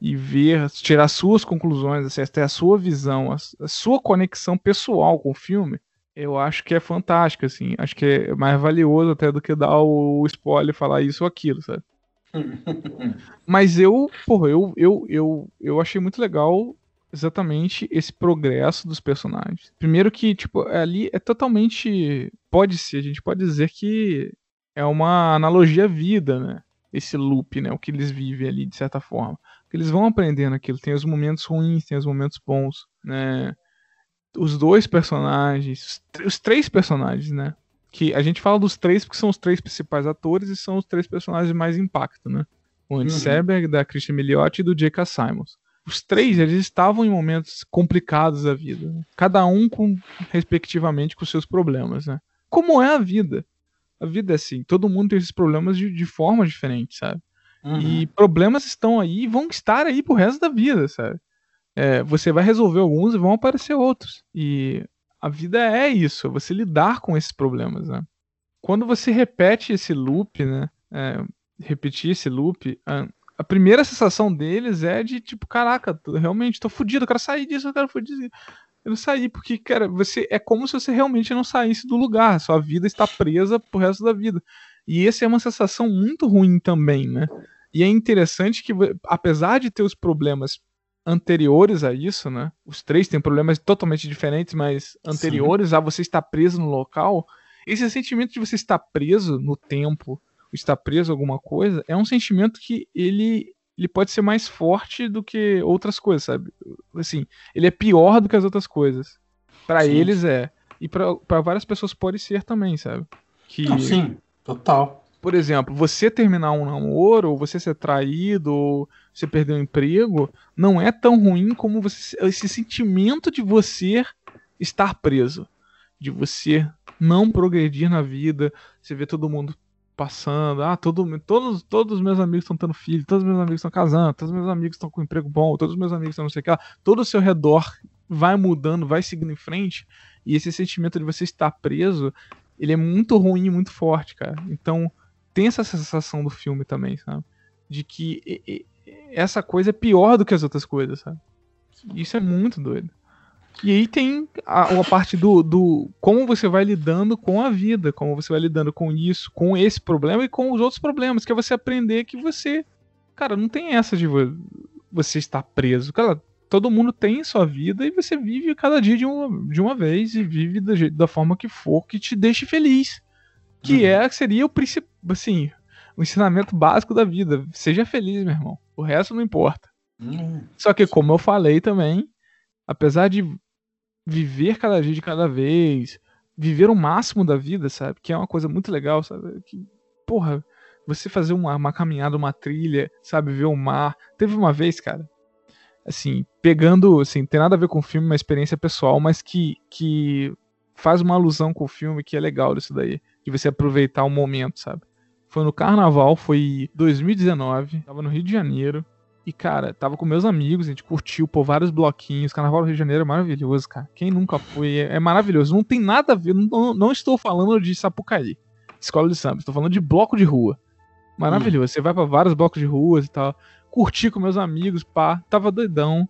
e ver, tirar suas conclusões, assim, ter a sua visão, a, a sua conexão pessoal com o filme, eu acho que é fantástico, assim. Acho que é mais valioso até do que dar o spoiler e falar isso ou aquilo, sabe? Mas eu, porra, eu, eu, eu, eu achei muito legal exatamente esse progresso dos personagens. Primeiro que, tipo, ali é totalmente. Pode ser, a gente pode dizer que é uma analogia à vida, né? Esse loop, né? O que eles vivem ali, de certa forma. Eles vão aprendendo aquilo. Tem os momentos ruins, tem os momentos bons, né? Os dois personagens, os tr- os três personagens, né? Que a gente fala dos três porque são os três principais atores e são os três personagens de mais impacto, né? O Andy Uhum. Samberg, da Christian Milioti e do J.K. Simons. Os três, eles estavam em momentos complicados da vida. né? Cada um com, respectivamente, com seus problemas, né? Como é a vida? A vida é assim, todo mundo tem esses problemas de, de forma diferente, sabe? Uhum. E problemas estão aí e vão estar aí pro resto da vida, sabe? É, você vai resolver alguns e vão aparecer outros. E a vida é isso, você lidar com esses problemas, né? Quando você repete esse loop, né? é, repetir esse loop, a, a primeira sensação deles é de tipo, caraca, tô- realmente tô fudido, eu quero sair disso, eu quero fugir. Eu não saí, porque, cara, você é como se você realmente não saísse do lugar. Sua vida está presa pro resto da vida. E essa é uma sensação muito ruim também, né? E é interessante que, apesar de ter os problemas anteriores a isso, né? Os três têm problemas totalmente diferentes, mas anteriores a você estar preso no local. Esse sentimento de você estar preso no tempo, estar preso a alguma coisa, é um sentimento que ele, ele pode ser mais forte do que outras coisas, sabe? Assim, ele é pior do que as outras coisas. Sim. eles é. E pra várias pessoas pode ser também, sabe? Que, Não, sim, total. Por exemplo, você terminar um namoro, ou você ser traído, ou você perder um emprego, não é tão ruim como você, esse sentimento de você estar preso, de você não progredir na vida, você vê todo mundo passando, ah, todo, todos, todos os meus amigos estão tendo filho, todos os meus amigos estão casando, todos os meus amigos estão com um emprego bom, todos os meus amigos estão não sei o que lá, todo o seu redor vai mudando, vai seguindo em frente, e esse sentimento de você estar preso, ele é muito ruim e muito forte, cara. Então, tem essa sensação do filme também, sabe? De que essa coisa é pior do que as outras coisas, sabe? Isso é muito doido. E aí tem a, a parte do, do como você vai lidando com a vida, como você vai lidando com isso, com esse problema e com os outros problemas, que é você aprender que você, cara, não tem essa de vo- você estar preso. Cara, todo mundo tem sua vida e você vive cada dia de uma, de uma vez e vive da, da forma que for que te deixe feliz. Que Uhum. é, seria o principal, assim, o ensinamento básico da vida. Seja feliz, meu irmão. O resto não importa. Hum, Só que, como eu falei também, apesar de viver cada dia de cada vez, viver o máximo da vida, sabe? Que é uma coisa muito legal, sabe? Que, porra, você fazer uma, uma caminhada, uma trilha, sabe? Ver o mar. Teve uma vez, cara, assim, pegando, assim, tem nada a ver com o filme, uma experiência pessoal, mas que, que faz uma alusão com o filme que é legal disso daí, de você aproveitar o momento, sabe? Foi no carnaval, foi 2019, tava no Rio de Janeiro. E, cara, tava com meus amigos, a gente curtiu, pô, vários bloquinhos. Carnaval do Rio de Janeiro é maravilhoso, cara. Quem nunca foi, é, é maravilhoso. Não tem nada a ver, não, não estou falando de Sapucaí, escola de samba, estou falando de bloco de rua. Maravilhoso. Você vai pra vários blocos de ruas e tal. Curti com meus amigos, pá. Tava doidão.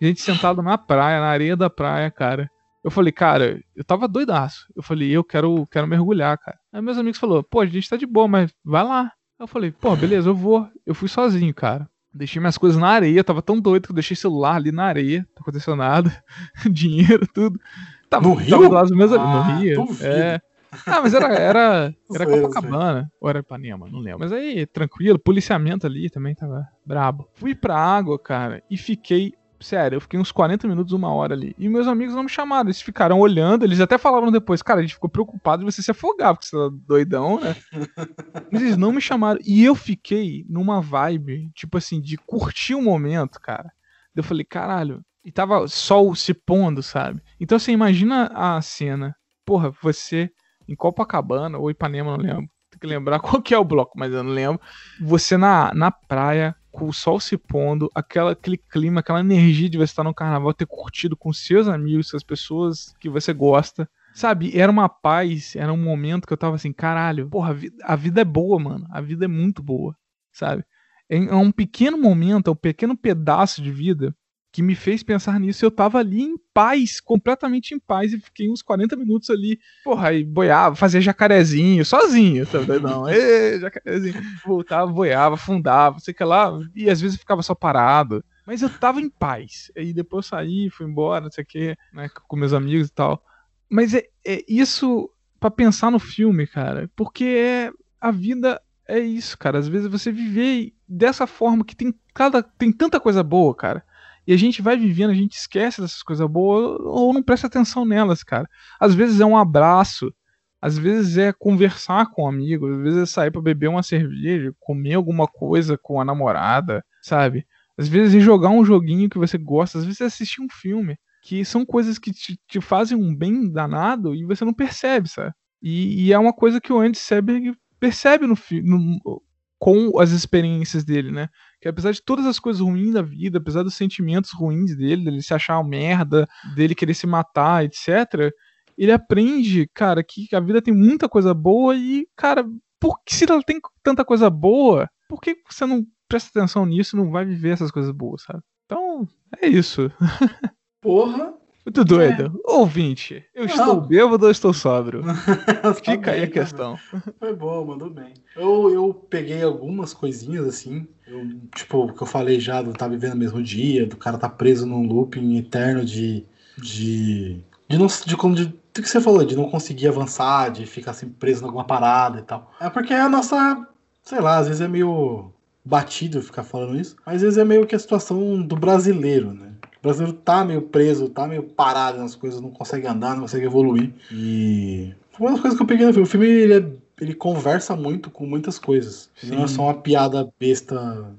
Gente sentado na praia, na areia da praia, cara. Eu falei, cara, eu tava doidaço. Eu falei, eu quero, quero mergulhar, cara. Aí meus amigos falaram, pô, a gente tá de boa, mas vai lá. Eu falei, pô, beleza, eu vou. Eu fui sozinho, cara. Deixei minhas coisas na areia, tava tão doido que eu deixei celular ali na areia, não aconteceu nada. Dinheiro, tudo. Tava, No Rio? Tava do lado dos meus amigos. Ah, no Rio. É. Ah, mas era, era, era Copacabana. Ou era Ipanema, não lembro. Mas aí, tranquilo, policiamento ali também tava brabo. Fui pra água, cara, e fiquei. Sério, eu fiquei uns 40 minutos, uma hora ali. E meus amigos não me chamaram, eles ficaram olhando, eles até falaram depois, cara, a gente ficou preocupado de você se afogar, porque você tá doidão, né? Mas eles não me chamaram. E eu fiquei numa vibe, tipo assim, de curtir o momento, cara. Eu falei, caralho. E tava sol se pondo, sabe? Então você imagina a cena. Porra, você em Copacabana ou Ipanema, não lembro. Tem que lembrar qual que é o bloco, mas eu não lembro. Você na, na praia, com o sol se pondo, aquela, aquele clima, aquela energia de você estar no carnaval, ter curtido com seus amigos, com as pessoas que você gosta. Sabe, era uma paz, era um momento que eu tava assim, caralho, porra, a vida, a vida é boa, mano. A vida é muito boa, sabe? É, um pequeno momento, é um pequeno pedaço de vida que me fez pensar nisso. Eu tava ali em paz, completamente em paz, e fiquei uns 40 minutos ali, porra, aí boiava, fazia jacarezinho, sozinho, sabe? Não, ê, jacarezinho. Voltava, boiava, afundava, sei que lá, e às vezes ficava só parado. Mas eu tava em paz. E depois eu saí, fui embora, não sei o que, né, com meus amigos e tal. Mas é, é isso para pensar no filme, cara, porque é a vida é isso, cara. Às vezes você viver dessa forma que tem cada tem tanta coisa boa, cara. E a gente vai vivendo, a gente esquece dessas coisas boas ou não presta atenção nelas, cara. Às vezes é um abraço, às vezes é conversar com um amigo, às vezes é sair para beber uma cerveja, comer alguma coisa com a namorada, sabe? Às vezes é jogar um joguinho que você gosta, às vezes é assistir um filme que são coisas que te, te fazem um bem danado e você não percebe, sabe? E, e é uma coisa que o Andy Seberg percebe no, no, com as experiências dele, né? Que apesar de todas as coisas ruins da vida, apesar dos sentimentos ruins dele, dele se achar uma merda, dele querer se matar, etc., ele aprende, cara, que a vida tem muita coisa boa e, cara, por que se ela tem tanta coisa boa, por que você não presta atenção nisso e não vai viver essas coisas boas, sabe? Então, é isso. Porra. Muito doido. É. Ouvinte, eu não. estou bêbado ou estou sóbrio? Fica aí a questão. Foi bom, mandou bem. Eu, eu peguei algumas coisinhas assim. Eu, tipo, o que eu falei já do tá vivendo no mesmo dia, do cara tá preso num looping eterno de. de. de não. de, de, de, do que você falou, de não conseguir avançar, de ficar sempre preso em alguma parada e tal. É porque é a nossa. Sei lá, às vezes é meio batido ficar falando isso, mas às vezes é meio que a situação do brasileiro, né? O brasileiro tá meio preso, tá meio parado nas coisas, não consegue andar, não consegue evoluir. E foi uma das coisas que eu peguei no filme. O filme ele, é, ele conversa muito com muitas coisas. Sim. Não é só uma piada besta.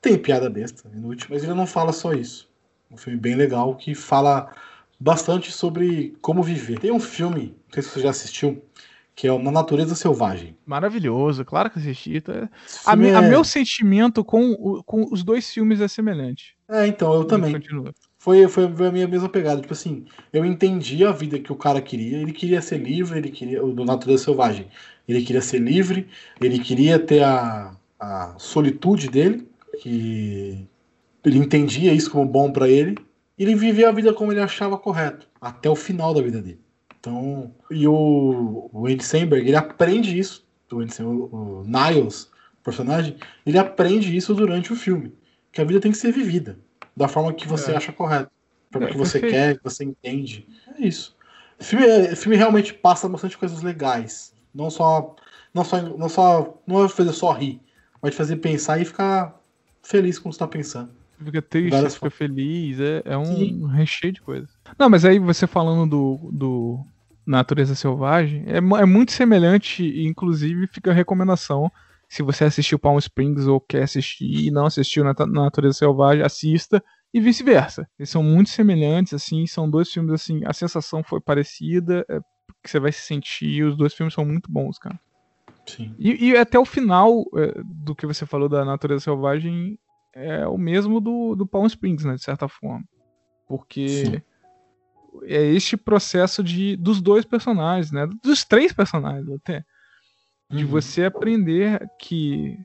Tem piada besta, inútil, mas ele não fala só isso. Um filme bem legal que fala bastante sobre como viver. Tem um filme, não sei se você já assistiu, que é Na Natureza Selvagem. Maravilhoso, claro que assisti. Tá? A, é... a, meu sentimento com, com os dois filmes é semelhante. É, então, eu também. Foi, foi a minha mesma pegada. Tipo assim, eu entendi a vida que o cara queria. Ele queria ser livre, ele queria. Do Natureza Selvagem. Ele queria ser livre, ele queria ter a, a solitude dele, que ele entendia isso como bom para ele. E ele vivia a vida como ele achava correto, até o final da vida dele. Então, e o, o Andy Samberg, ele aprende isso, o, Andy Samberg, o Niles, personagem, ele aprende isso durante o filme, que a vida tem que ser vivida da forma que você é. acha correto, da forma é, que você perfeito. quer, que você entende. É isso. O filme, o filme realmente passa bastante coisas legais, não só não só não só não vai fazer só rir, vai te fazer pensar e ficar feliz com o que você está pensando. Fica triste, Várias fica feliz, é, é um Sim. recheio de coisas. Não, mas aí você falando do, do Natureza Selvagem, é, é muito semelhante, e inclusive fica a recomendação. Se você assistiu Palm Springs ou quer assistir e não assistiu na Natureza Selvagem, assista e vice-versa. Eles são muito semelhantes, assim, são dois filmes assim, a sensação foi parecida, é, que você vai se sentir, os dois filmes são muito bons, cara. Sim. E, e até o final é, do que você falou da Natureza Selvagem é o mesmo do, do Palm Springs, né, de certa forma. Porque Sim. é este processo de dos dois personagens, né? Dos três personagens até. De uhum. você aprender que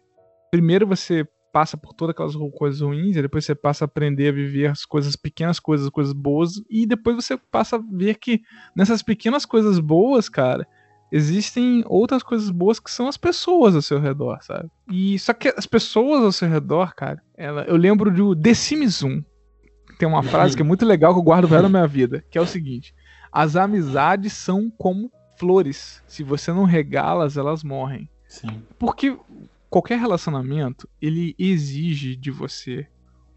primeiro você passa por todas aquelas coisas ruins, e depois você passa a aprender a viver as coisas pequenas coisas, coisas boas, e depois você passa a ver que nessas pequenas coisas boas, cara, existem outras coisas boas que são as pessoas ao seu redor, sabe? E só que as pessoas ao seu redor, cara, ela, eu lembro do The Sims 1. Tem uma frase que é muito legal que eu guardo na minha vida, que é o seguinte: as amizades são como flores. Se você não regá-las, elas morrem. Sim. Porque qualquer relacionamento, ele exige de você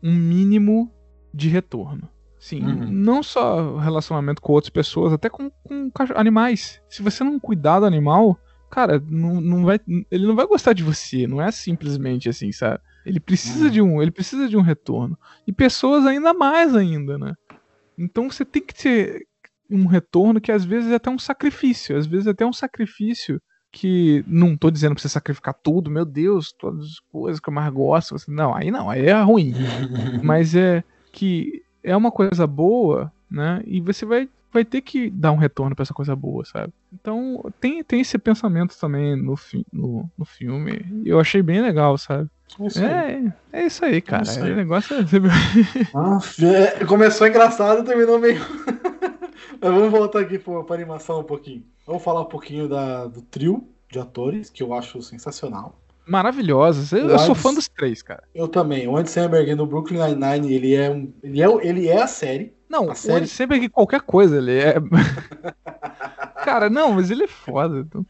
um mínimo de retorno. Sim, uhum. não só relacionamento com outras pessoas, até com, com animais. Se você não cuidar do animal, cara, não, não vai, ele não vai gostar de você. Não é simplesmente assim, sabe? Ele precisa uhum. de um, ele precisa de um retorno. E pessoas ainda mais ainda, né? Então você tem que ter um retorno que às vezes é até um sacrifício. Às vezes é até um sacrifício que não tô dizendo pra você sacrificar tudo, meu Deus, todas as coisas que eu mais gosto. Você, não, aí não, aí é ruim. Mas é que é uma coisa boa, né? E você vai, vai ter que dar um retorno pra essa coisa boa, sabe? Então tem, tem esse pensamento também no, fi, no, no filme. Eu achei bem legal, sabe? Isso aí. É, é isso aí, cara. isso aí. O negócio é. Ah, é, começou engraçado e terminou meio. Mas vamos voltar aqui pra, pra animação um pouquinho. Vamos falar um pouquinho da, do trio de atores, que eu acho sensacional. Maravilhosas. Eu, eu sou fã dos três, cara. Eu também. O Andy Samberg no Brooklyn Nine-Nine, ele é, um, ele, é, ele é a série. Não, A o série- Andy sempre que qualquer coisa, ele é. cara, não, mas ele é foda. então-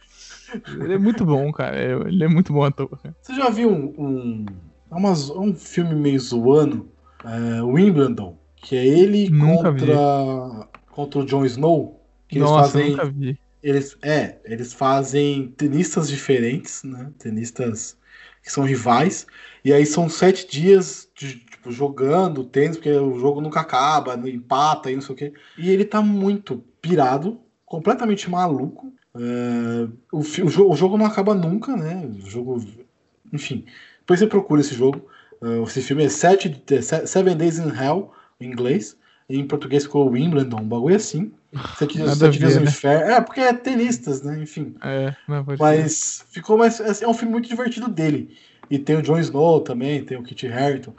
Ele é muito bom, cara. é- Ele é muito bom ator. Você já viu um, um, é um filme meio zoando, é, Wimbledon, que é ele Nunca contra, contra o Jon Snow? Que eles Nossa, fazem eu nunca vi. Eles, é, eles fazem tenistas diferentes, né? Tenistas que são rivais. E aí são sete dias de, tipo, jogando tênis, porque o jogo nunca acaba, empata e não sei o quê. E ele tá muito pirado, completamente maluco. É, o, o jo- o jogo não acaba nunca, né? O jogo. Enfim. Depois você procura esse jogo. É, esse filme é é, Se- Seven Days in Hell, em inglês. Em português ficou Wimbledon, um bagulho assim. Sete dias, sete dias ver, no né? inferno. É, porque é tenistas, né? Enfim. É, não. Mas ficou mais. assim, É um filme muito divertido dele. E tem o Jon Snow também, tem o Kit Harington.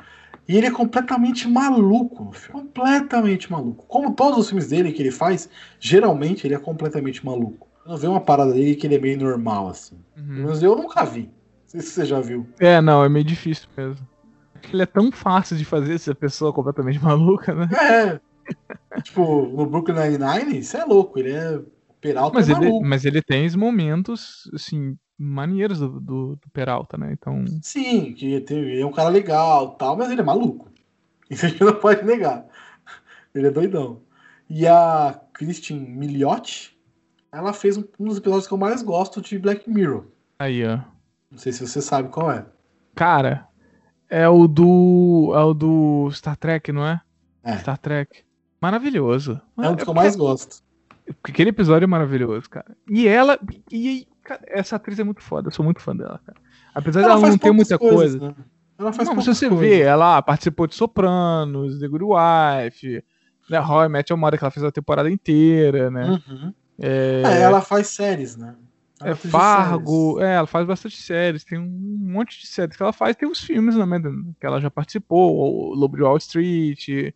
E ele é completamente maluco. Completamente maluco. Como todos os filmes dele que ele faz, geralmente ele é completamente maluco. Eu não vejo uma parada dele que ele é meio normal, assim. Uhum. menos eu nunca vi. Não sei se você já viu. É, não, é meio difícil mesmo. Ele é tão fácil de fazer se a pessoa é completamente maluca, né? É. tipo, no Brooklyn Nine-Nine, isso é louco. Ele é. Peralta Mas é ele, maluco. mas ele tem os momentos, assim, maneiros do, do, do Peralta, né? Então. Sim, que ele é um cara legal tal, mas ele é maluco. Isso a gente não pode negar. Ele é doidão. E a Christine Milioti, ela fez um, um dos episódios que eu mais gosto de Black Mirror. Aí, ó. Não sei se você sabe qual é. Cara, é o do. É o do Star Trek, não é? É. Star Trek. Maravilhoso. É um dos que eu mais gosto. Aquele episódio é maravilhoso, cara. E ela. E, cara, essa atriz é muito foda, eu sou muito fã dela, cara. Apesar dela não ter muita coisas, coisa. né? Ela faz Não, mas se você coisas. vê, ela participou de Sopranos, The Good Wife, né, How I Met Your Mother, que ela fez a temporada inteira, né? Uhum. É, É, ela faz séries, né? Ela é Fargo, é, ela faz bastante séries, tem um monte de séries que ela faz, tem uns filmes também que ela já participou, o Lobo de Wall Street,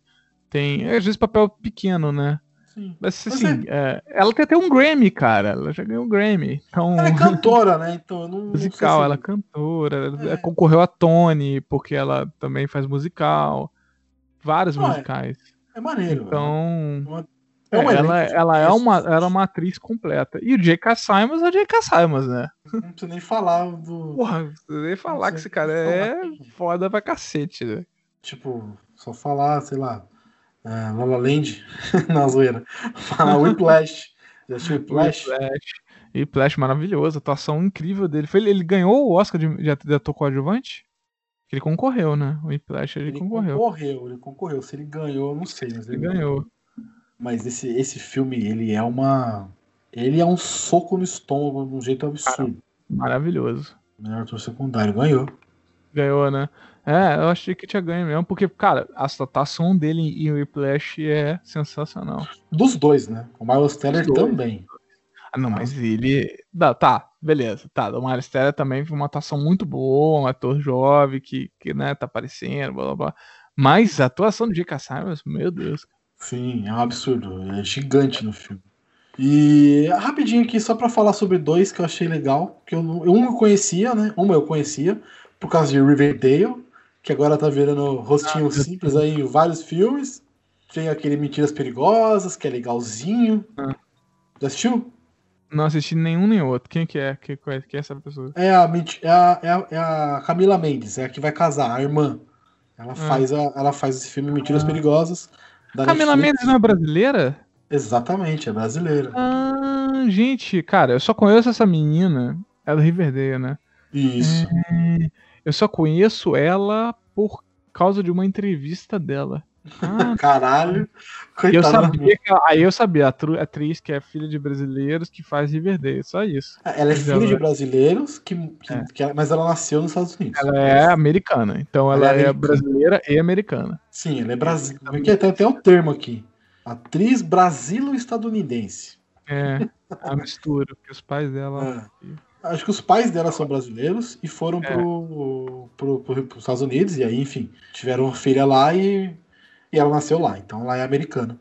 tem, é, às vezes papel pequeno, né? Sim. Mas assim, é, ela tem até um Grammy, cara, ela já ganhou um Grammy, então... Ela é cantora, né? Então não. não musical, se- ela é cantora, ela É. concorreu a Tony, porque ela também faz musical, vários Não, é. musicais. É maneiro. Então, é um é, ela, elenco de ela é uma, ela é uma atriz completa. E o J.K. Simons é o J.K. Simons, né? Não precisa nem falar do. Porra, você nem falar que esse cara é foda pra cacete, né? Tipo, só falar, sei lá, é, La La Land na zoeira. Falar Whiplash. Já assistiu Whiplash? Whiplash. Flash maravilhoso, atuação incrível dele. Foi, ele, ele ganhou o Oscar de, de, de ator coadjuvante? Ele concorreu, né? O Whiplash ele, Ele concorreu. concorreu, ele concorreu. Se ele ganhou, eu não sei. Mas Ele ganhou. Mas esse, esse filme, ele é uma. Ele é um soco no estômago de um jeito absurdo. Maravilhoso. Melhor ator secundário, ganhou. Ganhou, né? É, eu achei que tinha ganho mesmo, porque, cara, a atuação dele em Whiplash é sensacional. Dos dois, né? O Miles Teller também. Ah, não, mas ele. Dá, tá, beleza. Tá, o Miles Teller também foi uma atuação muito boa, um ator jovem que, que né, tá aparecendo, blá blá blá. Mas a atuação do J.K. Simons, meu Deus. Sim, é um absurdo. É gigante no filme. E rapidinho aqui, só pra falar sobre dois que eu achei legal. Que eu, um eu conhecia, né? Uma eu conhecia, por causa de Riverdale, que agora tá virando rostinho Ah, simples aí vários filmes. Tem aquele Mentiras Perigosas, que é legalzinho. Ah. Já assistiu? Não assisti nenhum nem outro. Quem que é? Quem, é, quem é essa pessoa? É a, é, a, é, a, é a Camila Mendes, é a que vai casar, a irmã. Ela, faz, a, ela faz esse filme Mentiras Ah. Perigosas. Camila Netflix. Mendes não é brasileira? Exatamente, é brasileira. Ah, gente, cara, eu só conheço essa menina. É do Riverdale, né? Isso. Eu só conheço ela por causa de uma entrevista dela. Ah, Caralho. eu Coitada da sabia que, aí eu sabia, a atriz que é filha de brasileiros que faz Riverdale, só isso. Ela é filha ela- de brasileiros, que, que- É. que ela- mas ela nasceu nos Estados Unidos. Ela é americana, então Ela ela, é é, brasileira e americana. Sim, ela é brasileira. É é? Tem até o termo aqui. Atriz brasilo-estadunidense. É, a mistura, porque os pais dela. É. Acho que os pais dela são brasileiros e foram É. pro, pro, pro, pros Estados Unidos, e aí, enfim, tiveram uma filha lá e, e ela nasceu lá. Então ela é americana,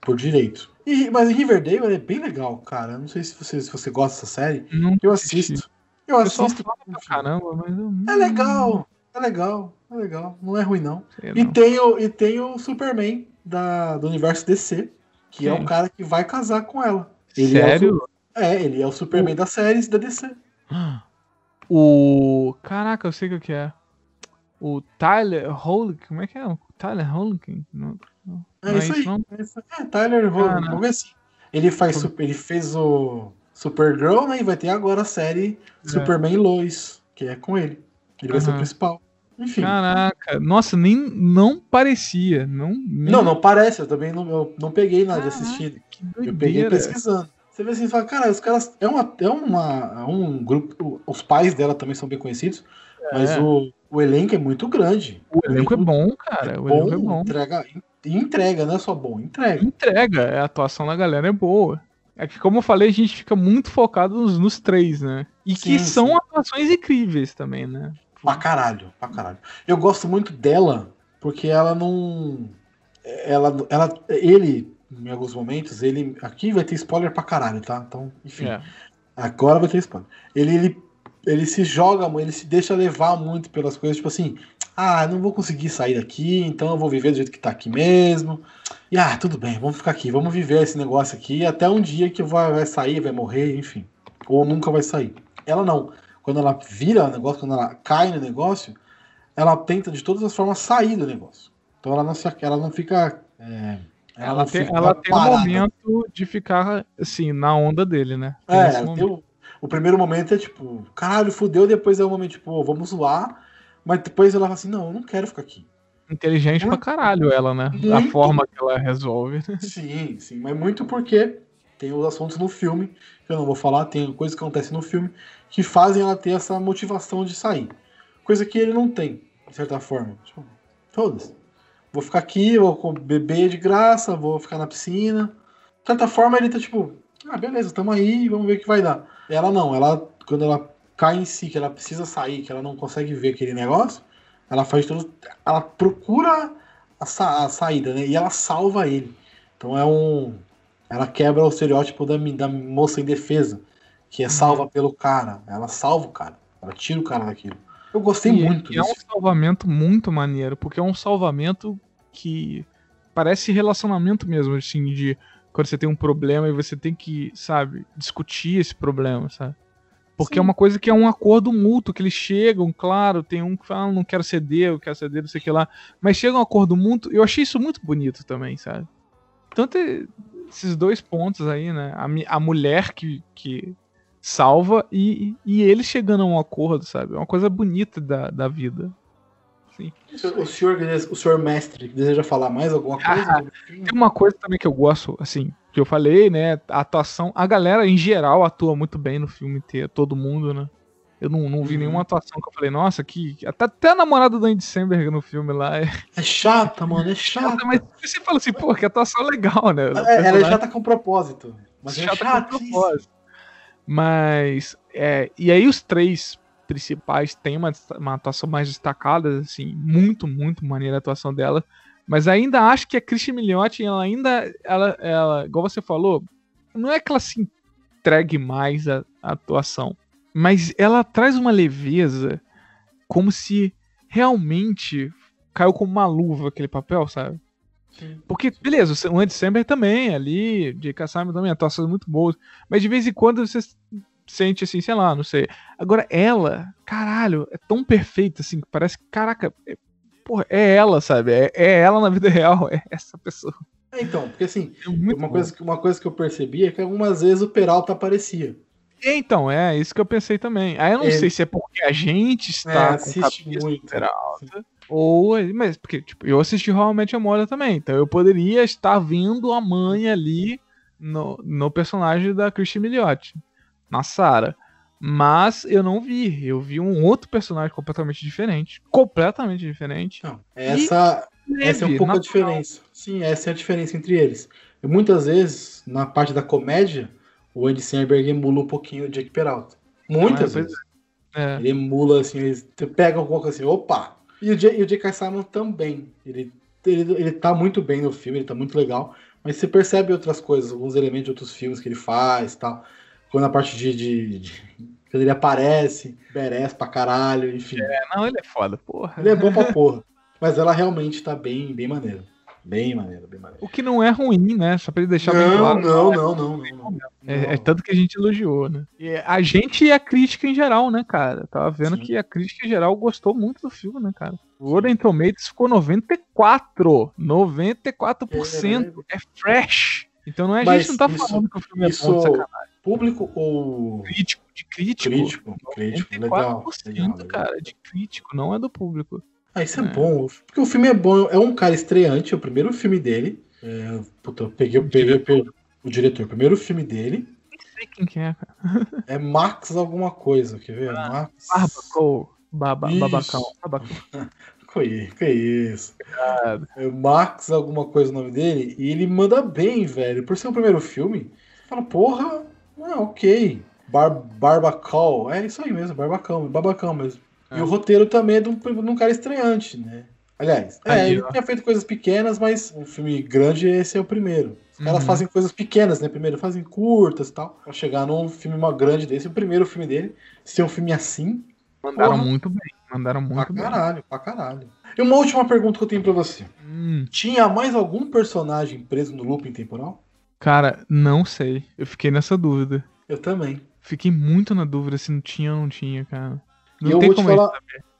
por direito. E, mas em Riverdale é bem legal, cara. Eu Não sei se você, se você gosta dessa série. Não Eu assisti. assisto. Eu pessoal assisto. caramba, mas eu É legal, é legal, é legal. Não é ruim, não. sei E não. tem o, e tem o Superman da, do universo DC, que é Quem? o cara que vai casar com ela. Ele é Sério? É, ele é o Superman das séries da DC. O. Caraca, eu sei o que é. O Tyler Holik, como é que é? O Tyler Holik? Não, não É não isso aí. não? É, isso aí. É, Tyler Hogan, Cara. vamos ver assim. Ele, faz, su- ele fez o Supergirl, né? E vai ter agora a série Superman e Lois, que é com ele. Ele vai ser o principal. Enfim. Caraca, nossa, nem não parecia. Não, nem- Não, não parece, eu também não, eu não peguei nada de Caraca, assistir. Que Eu peguei pesquisando. Você vê assim e fala, cara, os caras. É, uma, é uma, é um grupo. Os pais dela também são bem conhecidos, mas É. o, o elenco é muito grande. O elenco é bom, cara. O elenco é bom. Entrega, entrega, não é só bom, entrega. Entrega, a atuação da galera é boa. É que, como eu falei, a gente fica muito focado nos, nos três, né? E Sim, que são sim. atuações incríveis também, né? Pra caralho, pra caralho. Eu gosto muito dela, porque ela não. Ela, ela, ele, em alguns momentos, ele. Aqui vai ter spoiler pra caralho, tá? Então, enfim. É. Agora vai ter spoiler. Ele, ele, ele se joga, ele se deixa levar muito pelas coisas, tipo assim, ah, não vou conseguir sair daqui, então eu vou viver do jeito que tá aqui mesmo. E ah, tudo bem, vamos ficar aqui, vamos viver esse negócio aqui até um dia que vai, vai sair, vai morrer, enfim. Ou nunca vai sair. Ela não. Quando ela vira o negócio, quando ela cai no negócio, ela tenta de todas as formas sair do negócio. Então ela não, se, ela não fica. é, Ela, não tem, ela tem um momento de ficar, assim, na onda dele, né? Tem É, ela momento. tem o, o primeiro momento é tipo, caralho, fudeu, depois é o momento, tipo, "Ô, vamos zoar. Mas depois ela fala assim, não, eu não quero ficar aqui. Inteligente Muito- pra caralho ela, né? A forma que ela resolve. sim, sim, mas muito porque tem os assuntos no filme, que eu não vou falar, tem coisas que acontecem no filme, que fazem ela ter essa motivação de sair. Coisa que ele não tem, de certa forma. Tipo, todas. Vou ficar aqui, vou beber de graça, vou ficar na piscina. De certa forma, ele tá tipo, ah, beleza, tamo aí, vamos ver o que vai dar. Ela não, ela, quando ela cai em si, que ela precisa sair, que ela não consegue ver aquele negócio, ela faz tudo. Ela procura a, sa- a saída, né? E ela salva ele. Então é um. Ela quebra o estereótipo da, da moça indefesa, que é salva pelo cara. Ela salva o cara. Ela tira o cara daquilo. Eu gostei E- muito e é um disso. salvamento muito maneiro, porque é um salvamento que parece relacionamento mesmo, assim, de quando você tem um problema e você tem que, sabe, discutir esse problema, sabe? Porque Sim. é uma coisa que é um acordo mútuo, que eles chegam, claro, tem um que fala, "Ah, não quero ceder, eu quero ceder, não sei o que lá, mas chega um acordo mútuo, eu achei isso muito bonito também, sabe? Tanto é- esses dois pontos aí, né? A, a mulher que, que salva e, e ele chegando a um acordo, sabe? É uma coisa bonita da, da vida. Sim. O senhor, o senhor mestre deseja falar mais alguma coisa? Ah, Tem uma coisa também que eu gosto, assim, que eu falei, né? A atuação. A galera, em geral, atua muito bem no filme inteiro, todo mundo, né? Eu não, não vi Uhum. nenhuma atuação que eu falei, nossa, que. Até, até a namorada do Andy Samberg no filme lá é É chata, mano, é chata. Mas você fala assim, pô, que atuação legal, né? É, ela personagem- chata com propósito. Mas é chata com chata. propósito. Mas, é, e aí os três principais têm uma, uma atuação mais destacada, assim, muito, muito maneira a atuação dela. Mas ainda acho que a Christian Milioti, ela ainda, ela, ela, igual você falou, não é que ela se entregue mais a atuação, mas ela traz uma leveza como se realmente caiu como uma luva aquele papel, sabe? Sim. Porque, beleza, o Andy Samberg também, ali, J.K. Simon também, atuações muito boas. Mas de vez em quando você sente assim, sei lá, não sei. Agora ela, caralho, é tão perfeita, assim, que parece que, caraca, é, porra, é ela, sabe? É, é ela na vida real, é essa pessoa. É, então, porque assim, É uma bom. coisa, que- uma coisa que eu percebi é que algumas vezes o Peralta aparecia. Então, é isso que eu pensei também. Aí eu não Ele- sei se é porque a gente É, está assiste cabeça muito. super alta, ou... Mas, porque, tipo, eu assisti Met Your Mother também, então eu poderia estar vendo a mãe ali no, no personagem da Christian Milioti, na Sarah. Mas eu não vi, eu vi um outro personagem completamente diferente. Completamente diferente. Não, essa, essa é um Leve, pouco a natural. diferença. Sim, essa é a diferença entre eles. E muitas vezes, na parte da comédia, o Andy Samberg emula um pouquinho o Jake Peralta. Muitas pois vezes. É. Ele emula, assim, ele pega alguma coisa assim, opa! E o, J- e o J.K. Simon também. Ele, ele, ele tá muito bem no filme, ele tá muito legal. Mas você percebe outras coisas, alguns elementos de outros filmes que ele faz e tal. Quando a parte de, de- de- Quando ele aparece, merece pra caralho, enfim. É, não, ele é foda, porra. Ele é bom pra porra. Mas ela realmente tá bem, bem maneira. Bem maneira, bem maneira. O que não é ruim, né? Só pra ele deixar bem Não, claro. não, não, não, não, não. É, é tanto que a gente elogiou, né? E a gente e a crítica em geral, né, cara? Tava vendo Sim. que a crítica em geral gostou muito do filme, né, cara? O Rotten Tomatoes ficou 94. 94%. É fresh. Então não é, a gente não tá isso- falando que o filme é isso- bom de sacanagem. Público ou Crítico, de crítico. crítico? Crítico, legal. 94%, legal, legal. cara, de crítico, não é do público. Ah, isso é, É. bom. Porque o filme é bom. É um cara estreante, é o primeiro filme dele. É, puta, eu peguei, eu peguei, eu peguei o diretor. O primeiro filme dele quem que é, cara. é Max alguma coisa. Quer ver? Max. Barbacou. Baba, babacão. Babacão. Que, que isso? Cara. É Max alguma coisa o nome dele. E ele manda bem, velho. Por ser o primeiro filme, você fala, porra, ah, ok. Bar Barbacol. É isso aí mesmo, Barbacão, babacão mesmo. E É. o roteiro também é de um, de um cara estreante, né? Aliás, é, Aí, ele ó. tinha feito coisas pequenas, mas um filme grande, esse é o primeiro. Os caras Uhum. fazem coisas pequenas, né? Primeiro fazem curtas e tal. Pra chegar num filme uma grande desse, o primeiro filme dele, ser um filme assim, Mandaram Porra. muito bem. Mandaram pra muito bem. caralho, pra caralho. E uma última pergunta que eu tenho pra você. Hum, Tinha mais algum personagem preso no looping temporal? cara, não sei. Eu fiquei nessa dúvida. Eu também. Fiquei muito na dúvida se não tinha ou não tinha, cara. Não E eu vou te falar-.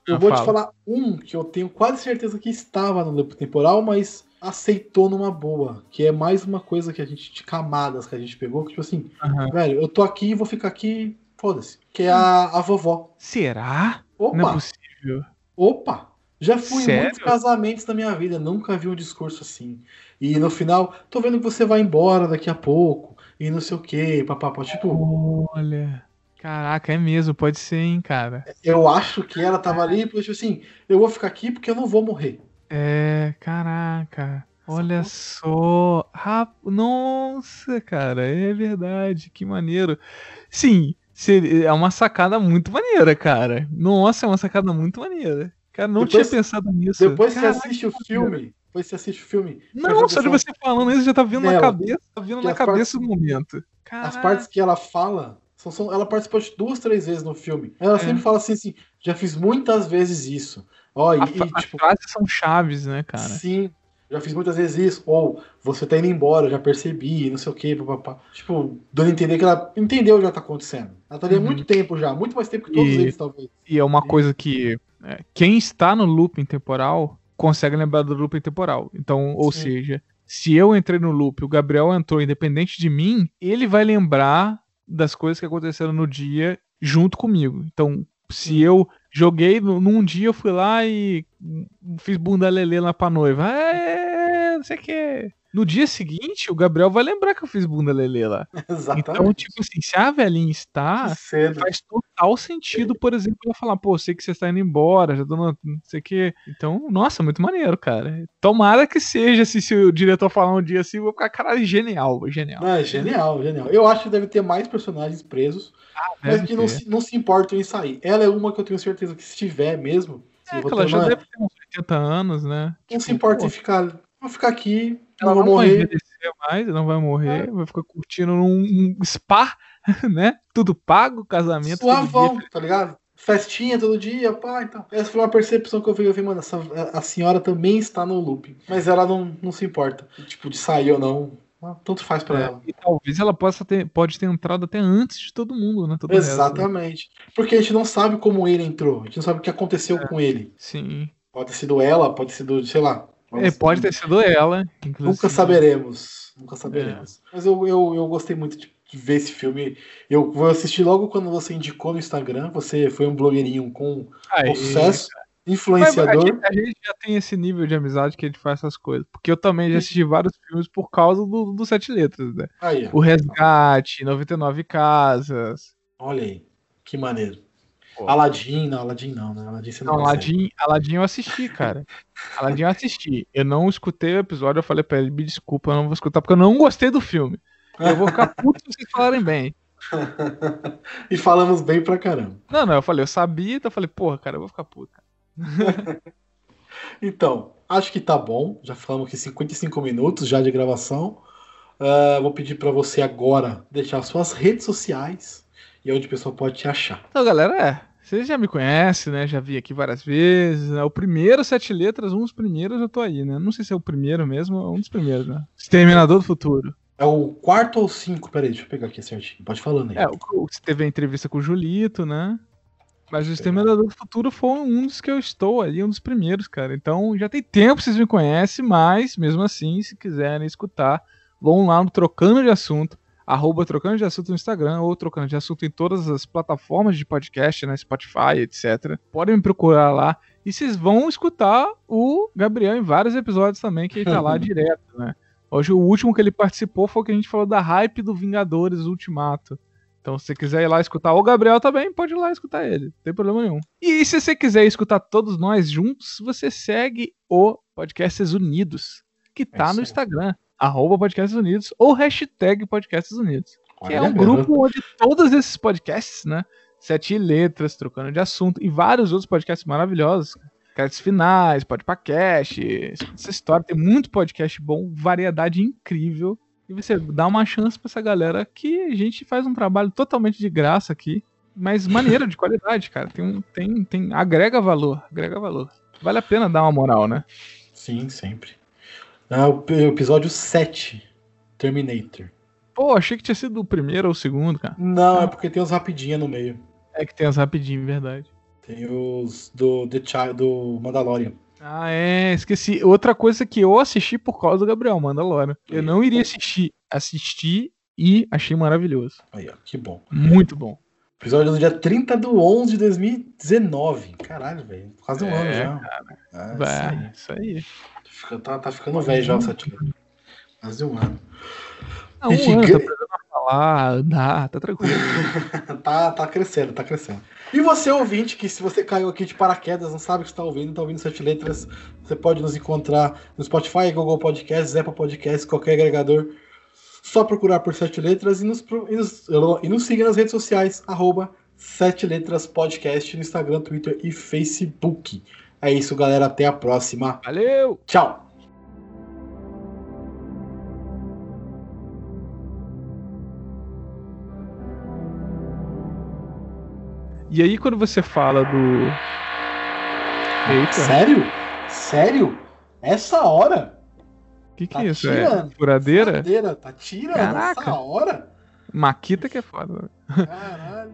Eu vou te fala. falar um que eu tenho quase certeza que estava no loop temporal, mas aceitou numa boa. Que é mais uma coisa que a gente, de camadas que a gente pegou, que tipo assim, Aham. velho, eu tô aqui, vou ficar aqui, foda-se. Que é a, a vovó. Será? Não é Opa, possível. opa. Já fui em Sério? muitos casamentos da minha vida, nunca vi um discurso assim. E no final, tô vendo que você vai embora daqui a pouco, e não sei o que, papapá. Tipo, Olha. Caraca, é mesmo, pode ser, hein, cara. eu acho que ela tava ali, tipo assim, eu vou ficar aqui porque eu não vou morrer. É, caraca. Olha só. Rap... Nossa, cara, é verdade, que maneiro. Sim, seria- é uma sacada muito maneira, cara. Nossa, é uma sacada muito maneira. Cara, não Depois- tinha pensado nisso. Depois você Caraca, assiste o filme, depois você assiste o filme. Não, só de você falando isso já tá vindo na cabeça, tá vindo na as cabeça partes- o momento. As Caraca. partes que ela fala, ela participou de duas, três vezes no filme. Ela É. sempre fala assim, assim, já fiz muitas vezes isso. Ó, A e, as tipo, frases são chaves, né, cara? sim, já fiz muitas vezes isso. Ou você tá indo embora, já percebi, não sei o que, papapá. Tipo, dando a entender que ela entendeu o que já tá acontecendo. Ela tá ali há Uhum. muito tempo já, muito mais tempo que todos E- eles, talvez. E é uma coisa que é, quem está no looping temporal consegue lembrar do looping temporal. Então, ou Sim. seja, se eu entrei no loop, o Gabriel entrou independente de mim, ele vai lembrar das coisas que aconteceram no dia junto comigo. Então, se Sim. eu joguei num dia, eu fui lá e fiz bunda lelê lá pra noiva. É, não sei o que. No dia seguinte, o Gabriel vai lembrar que eu fiz bunda lelê lá. Exatamente. Então, tipo assim, se a velhinha está, cedo. faz total sentido, por exemplo, ela falar, pô, sei que você está indo embora, já tô no, não sei o quê. Então, nossa, muito maneiro, cara. Tomara que seja, se, se o diretor falar um dia assim, eu vou ficar, caralho, genial, genial. Não, é genial, genial. Eu acho que deve ter mais personagens presos, mas Deve que não se, não se importam em sair. Ela é uma que eu tenho certeza que se tiver mesmo, se É, que ela já é- deve ter uns 80 anos, né? não se Tipo, importa pô, em ficar. Vou ficar aqui, Ela não vai morrer. É. envelhecer mais, não vai morrer, vai ficar curtindo num um spa, né? Tudo pago, casamento. Suavão, tá ligado? Festinha todo dia, pá, então. Essa foi uma percepção que eu vi, eu vi, mano, essa, a senhora também está no looping. Mas ela não, não se importa, tipo, de sair ou não. Ah, Tanto faz pra É, ela. e talvez ela possa ter, pode ter entrado até antes de todo mundo, né? Né? Exatamente. Porque a gente não sabe como ele entrou, a gente não sabe o que aconteceu É. com ele. Sim. Pode ter sido ela, pode ter sido, sei lá. É, pode ter sido ela, inclusive. Nunca saberemos. Nunca saberemos. Mas eu, eu, eu gostei muito de ver esse filme. Eu vou assistir logo quando você indicou no Instagram. Você foi um blogueirinho com Aí, sucesso, Mas a, influenciador. gente, a gente já tem esse nível de amizade que a gente faz essas coisas. Porque eu também já assisti vários filmes por causa do, do Sete Letras, né? Aí. O Resgate, 99 Casas. olha aí, que maneiro. Pô. Aladdin, não, Aladdin não, né? Aladdin você não, Não. Aladdin, Aladdin eu assisti, cara. Aladdin eu assisti. Eu não escutei o episódio, eu falei pra ele, me desculpa, eu não vou escutar, porque eu não gostei do filme. Eu vou ficar puto se vocês falarem bem. e falamos bem pra caramba. Não, não, eu falei, eu sabia, então eu falei, porra, cara, eu vou ficar puto. Então, acho que tá bom. Já falamos aqui 55 minutos já de gravação. Ah, vou pedir pra você agora deixar suas redes sociais e onde o pessoal pode te achar. Então, galera, é. Vocês já me conhecem, né? Já vi aqui várias vezes. Né? O primeiro Sete Letras, um dos primeiros eu tô aí, né? Não sei se é o primeiro mesmo, é um dos primeiros, né? Exterminador do Futuro. É o quarto ou cinco? Peraí, deixa eu pegar aqui certinho. Pode falando aí. É, o, o- teve a entrevista com o Julito, né? Mas o Exterminador do Futuro foi um dos que eu estou ali, um dos primeiros, cara. Então já tem tempo que vocês me conhecem, mas mesmo assim, se quiserem escutar, vão lá no Trocando de Assunto, arroba Trocando de Assunto no Instagram, ou Trocando de Assunto em todas as plataformas de podcast, né? Spotify, etc. Podem me procurar lá. E vocês vão escutar o Gabriel em vários episódios também, que ele tá lá direto, né? Hoje o último que ele participou foi o que a gente falou da hype do Vingadores Ultimato. Então, se você quiser ir lá escutar o Gabriel também, pode ir lá escutar ele. Não tem problema nenhum. E se você quiser escutar todos nós juntos, você segue o Podcasts Unidos, que tá isso no. Instagram, arroba Podcasts Unidos, ou hashtag Podcasts Unidos. Que é Olha, um grupo onde todos esses podcasts, né? Sete letras, trocando de assunto, e vários outros podcasts maravilhosos. Créditos finais, podcast, essa história. Tem muito podcast bom, variedade incrível. E você dá uma chance pra essa galera que a gente faz um trabalho totalmente de graça aqui, mas maneiro, de qualidade, cara. Tem, um- tem, tem, agrega valor, agrega valor. Vale a pena dar uma moral, né? Sim, sempre. É o episódio 7, Terminator. Pô, achei que tinha sido o primeiro ou o segundo, cara. Não, é porque tem os rapidinho no meio. É que tem as rapidinho, verdade. Tem os do The Child, do Mandalorian. Ah, é, esqueci. Outra coisa que eu assisti por causa do Gabriel Mandalorian. Eu não iria assistir. Assisti e achei maravilhoso. Aí, ó, que bom. Muito bom. Episódio do dia 30 do 11 de 2019. Caralho, velho. Quase um É, ano já. É, Vai, isso isso aí. aí. Fica- tá, tá ficando velho já o sete letras. Quase um ano. Ah, um Gente, ano, tá falar, andar, tá tranquilo. tá, tá crescendo, tá crescendo. E você, ouvinte, que se você caiu aqui de paraquedas, não sabe o que está ouvindo, tá ouvindo Sete Letras, você pode nos encontrar no Spotify, Google Podcasts, Apple Podcasts, qualquer agregador. Só procurar por Sete Letras e nos, e nos, e nos siga nas redes sociais, arroba Sete Letras Podcast, no Instagram, Twitter e Facebook. É isso, galera. Até a próxima. Valeu! Tchau! E aí, quando você fala do. Eita, Sério? Sério? Essa hora? o que, que Tá é isso? tirando. É furadeira? Furadeira, Tá tirando Caraca. essa hora? Maquita que é foda. Caralho.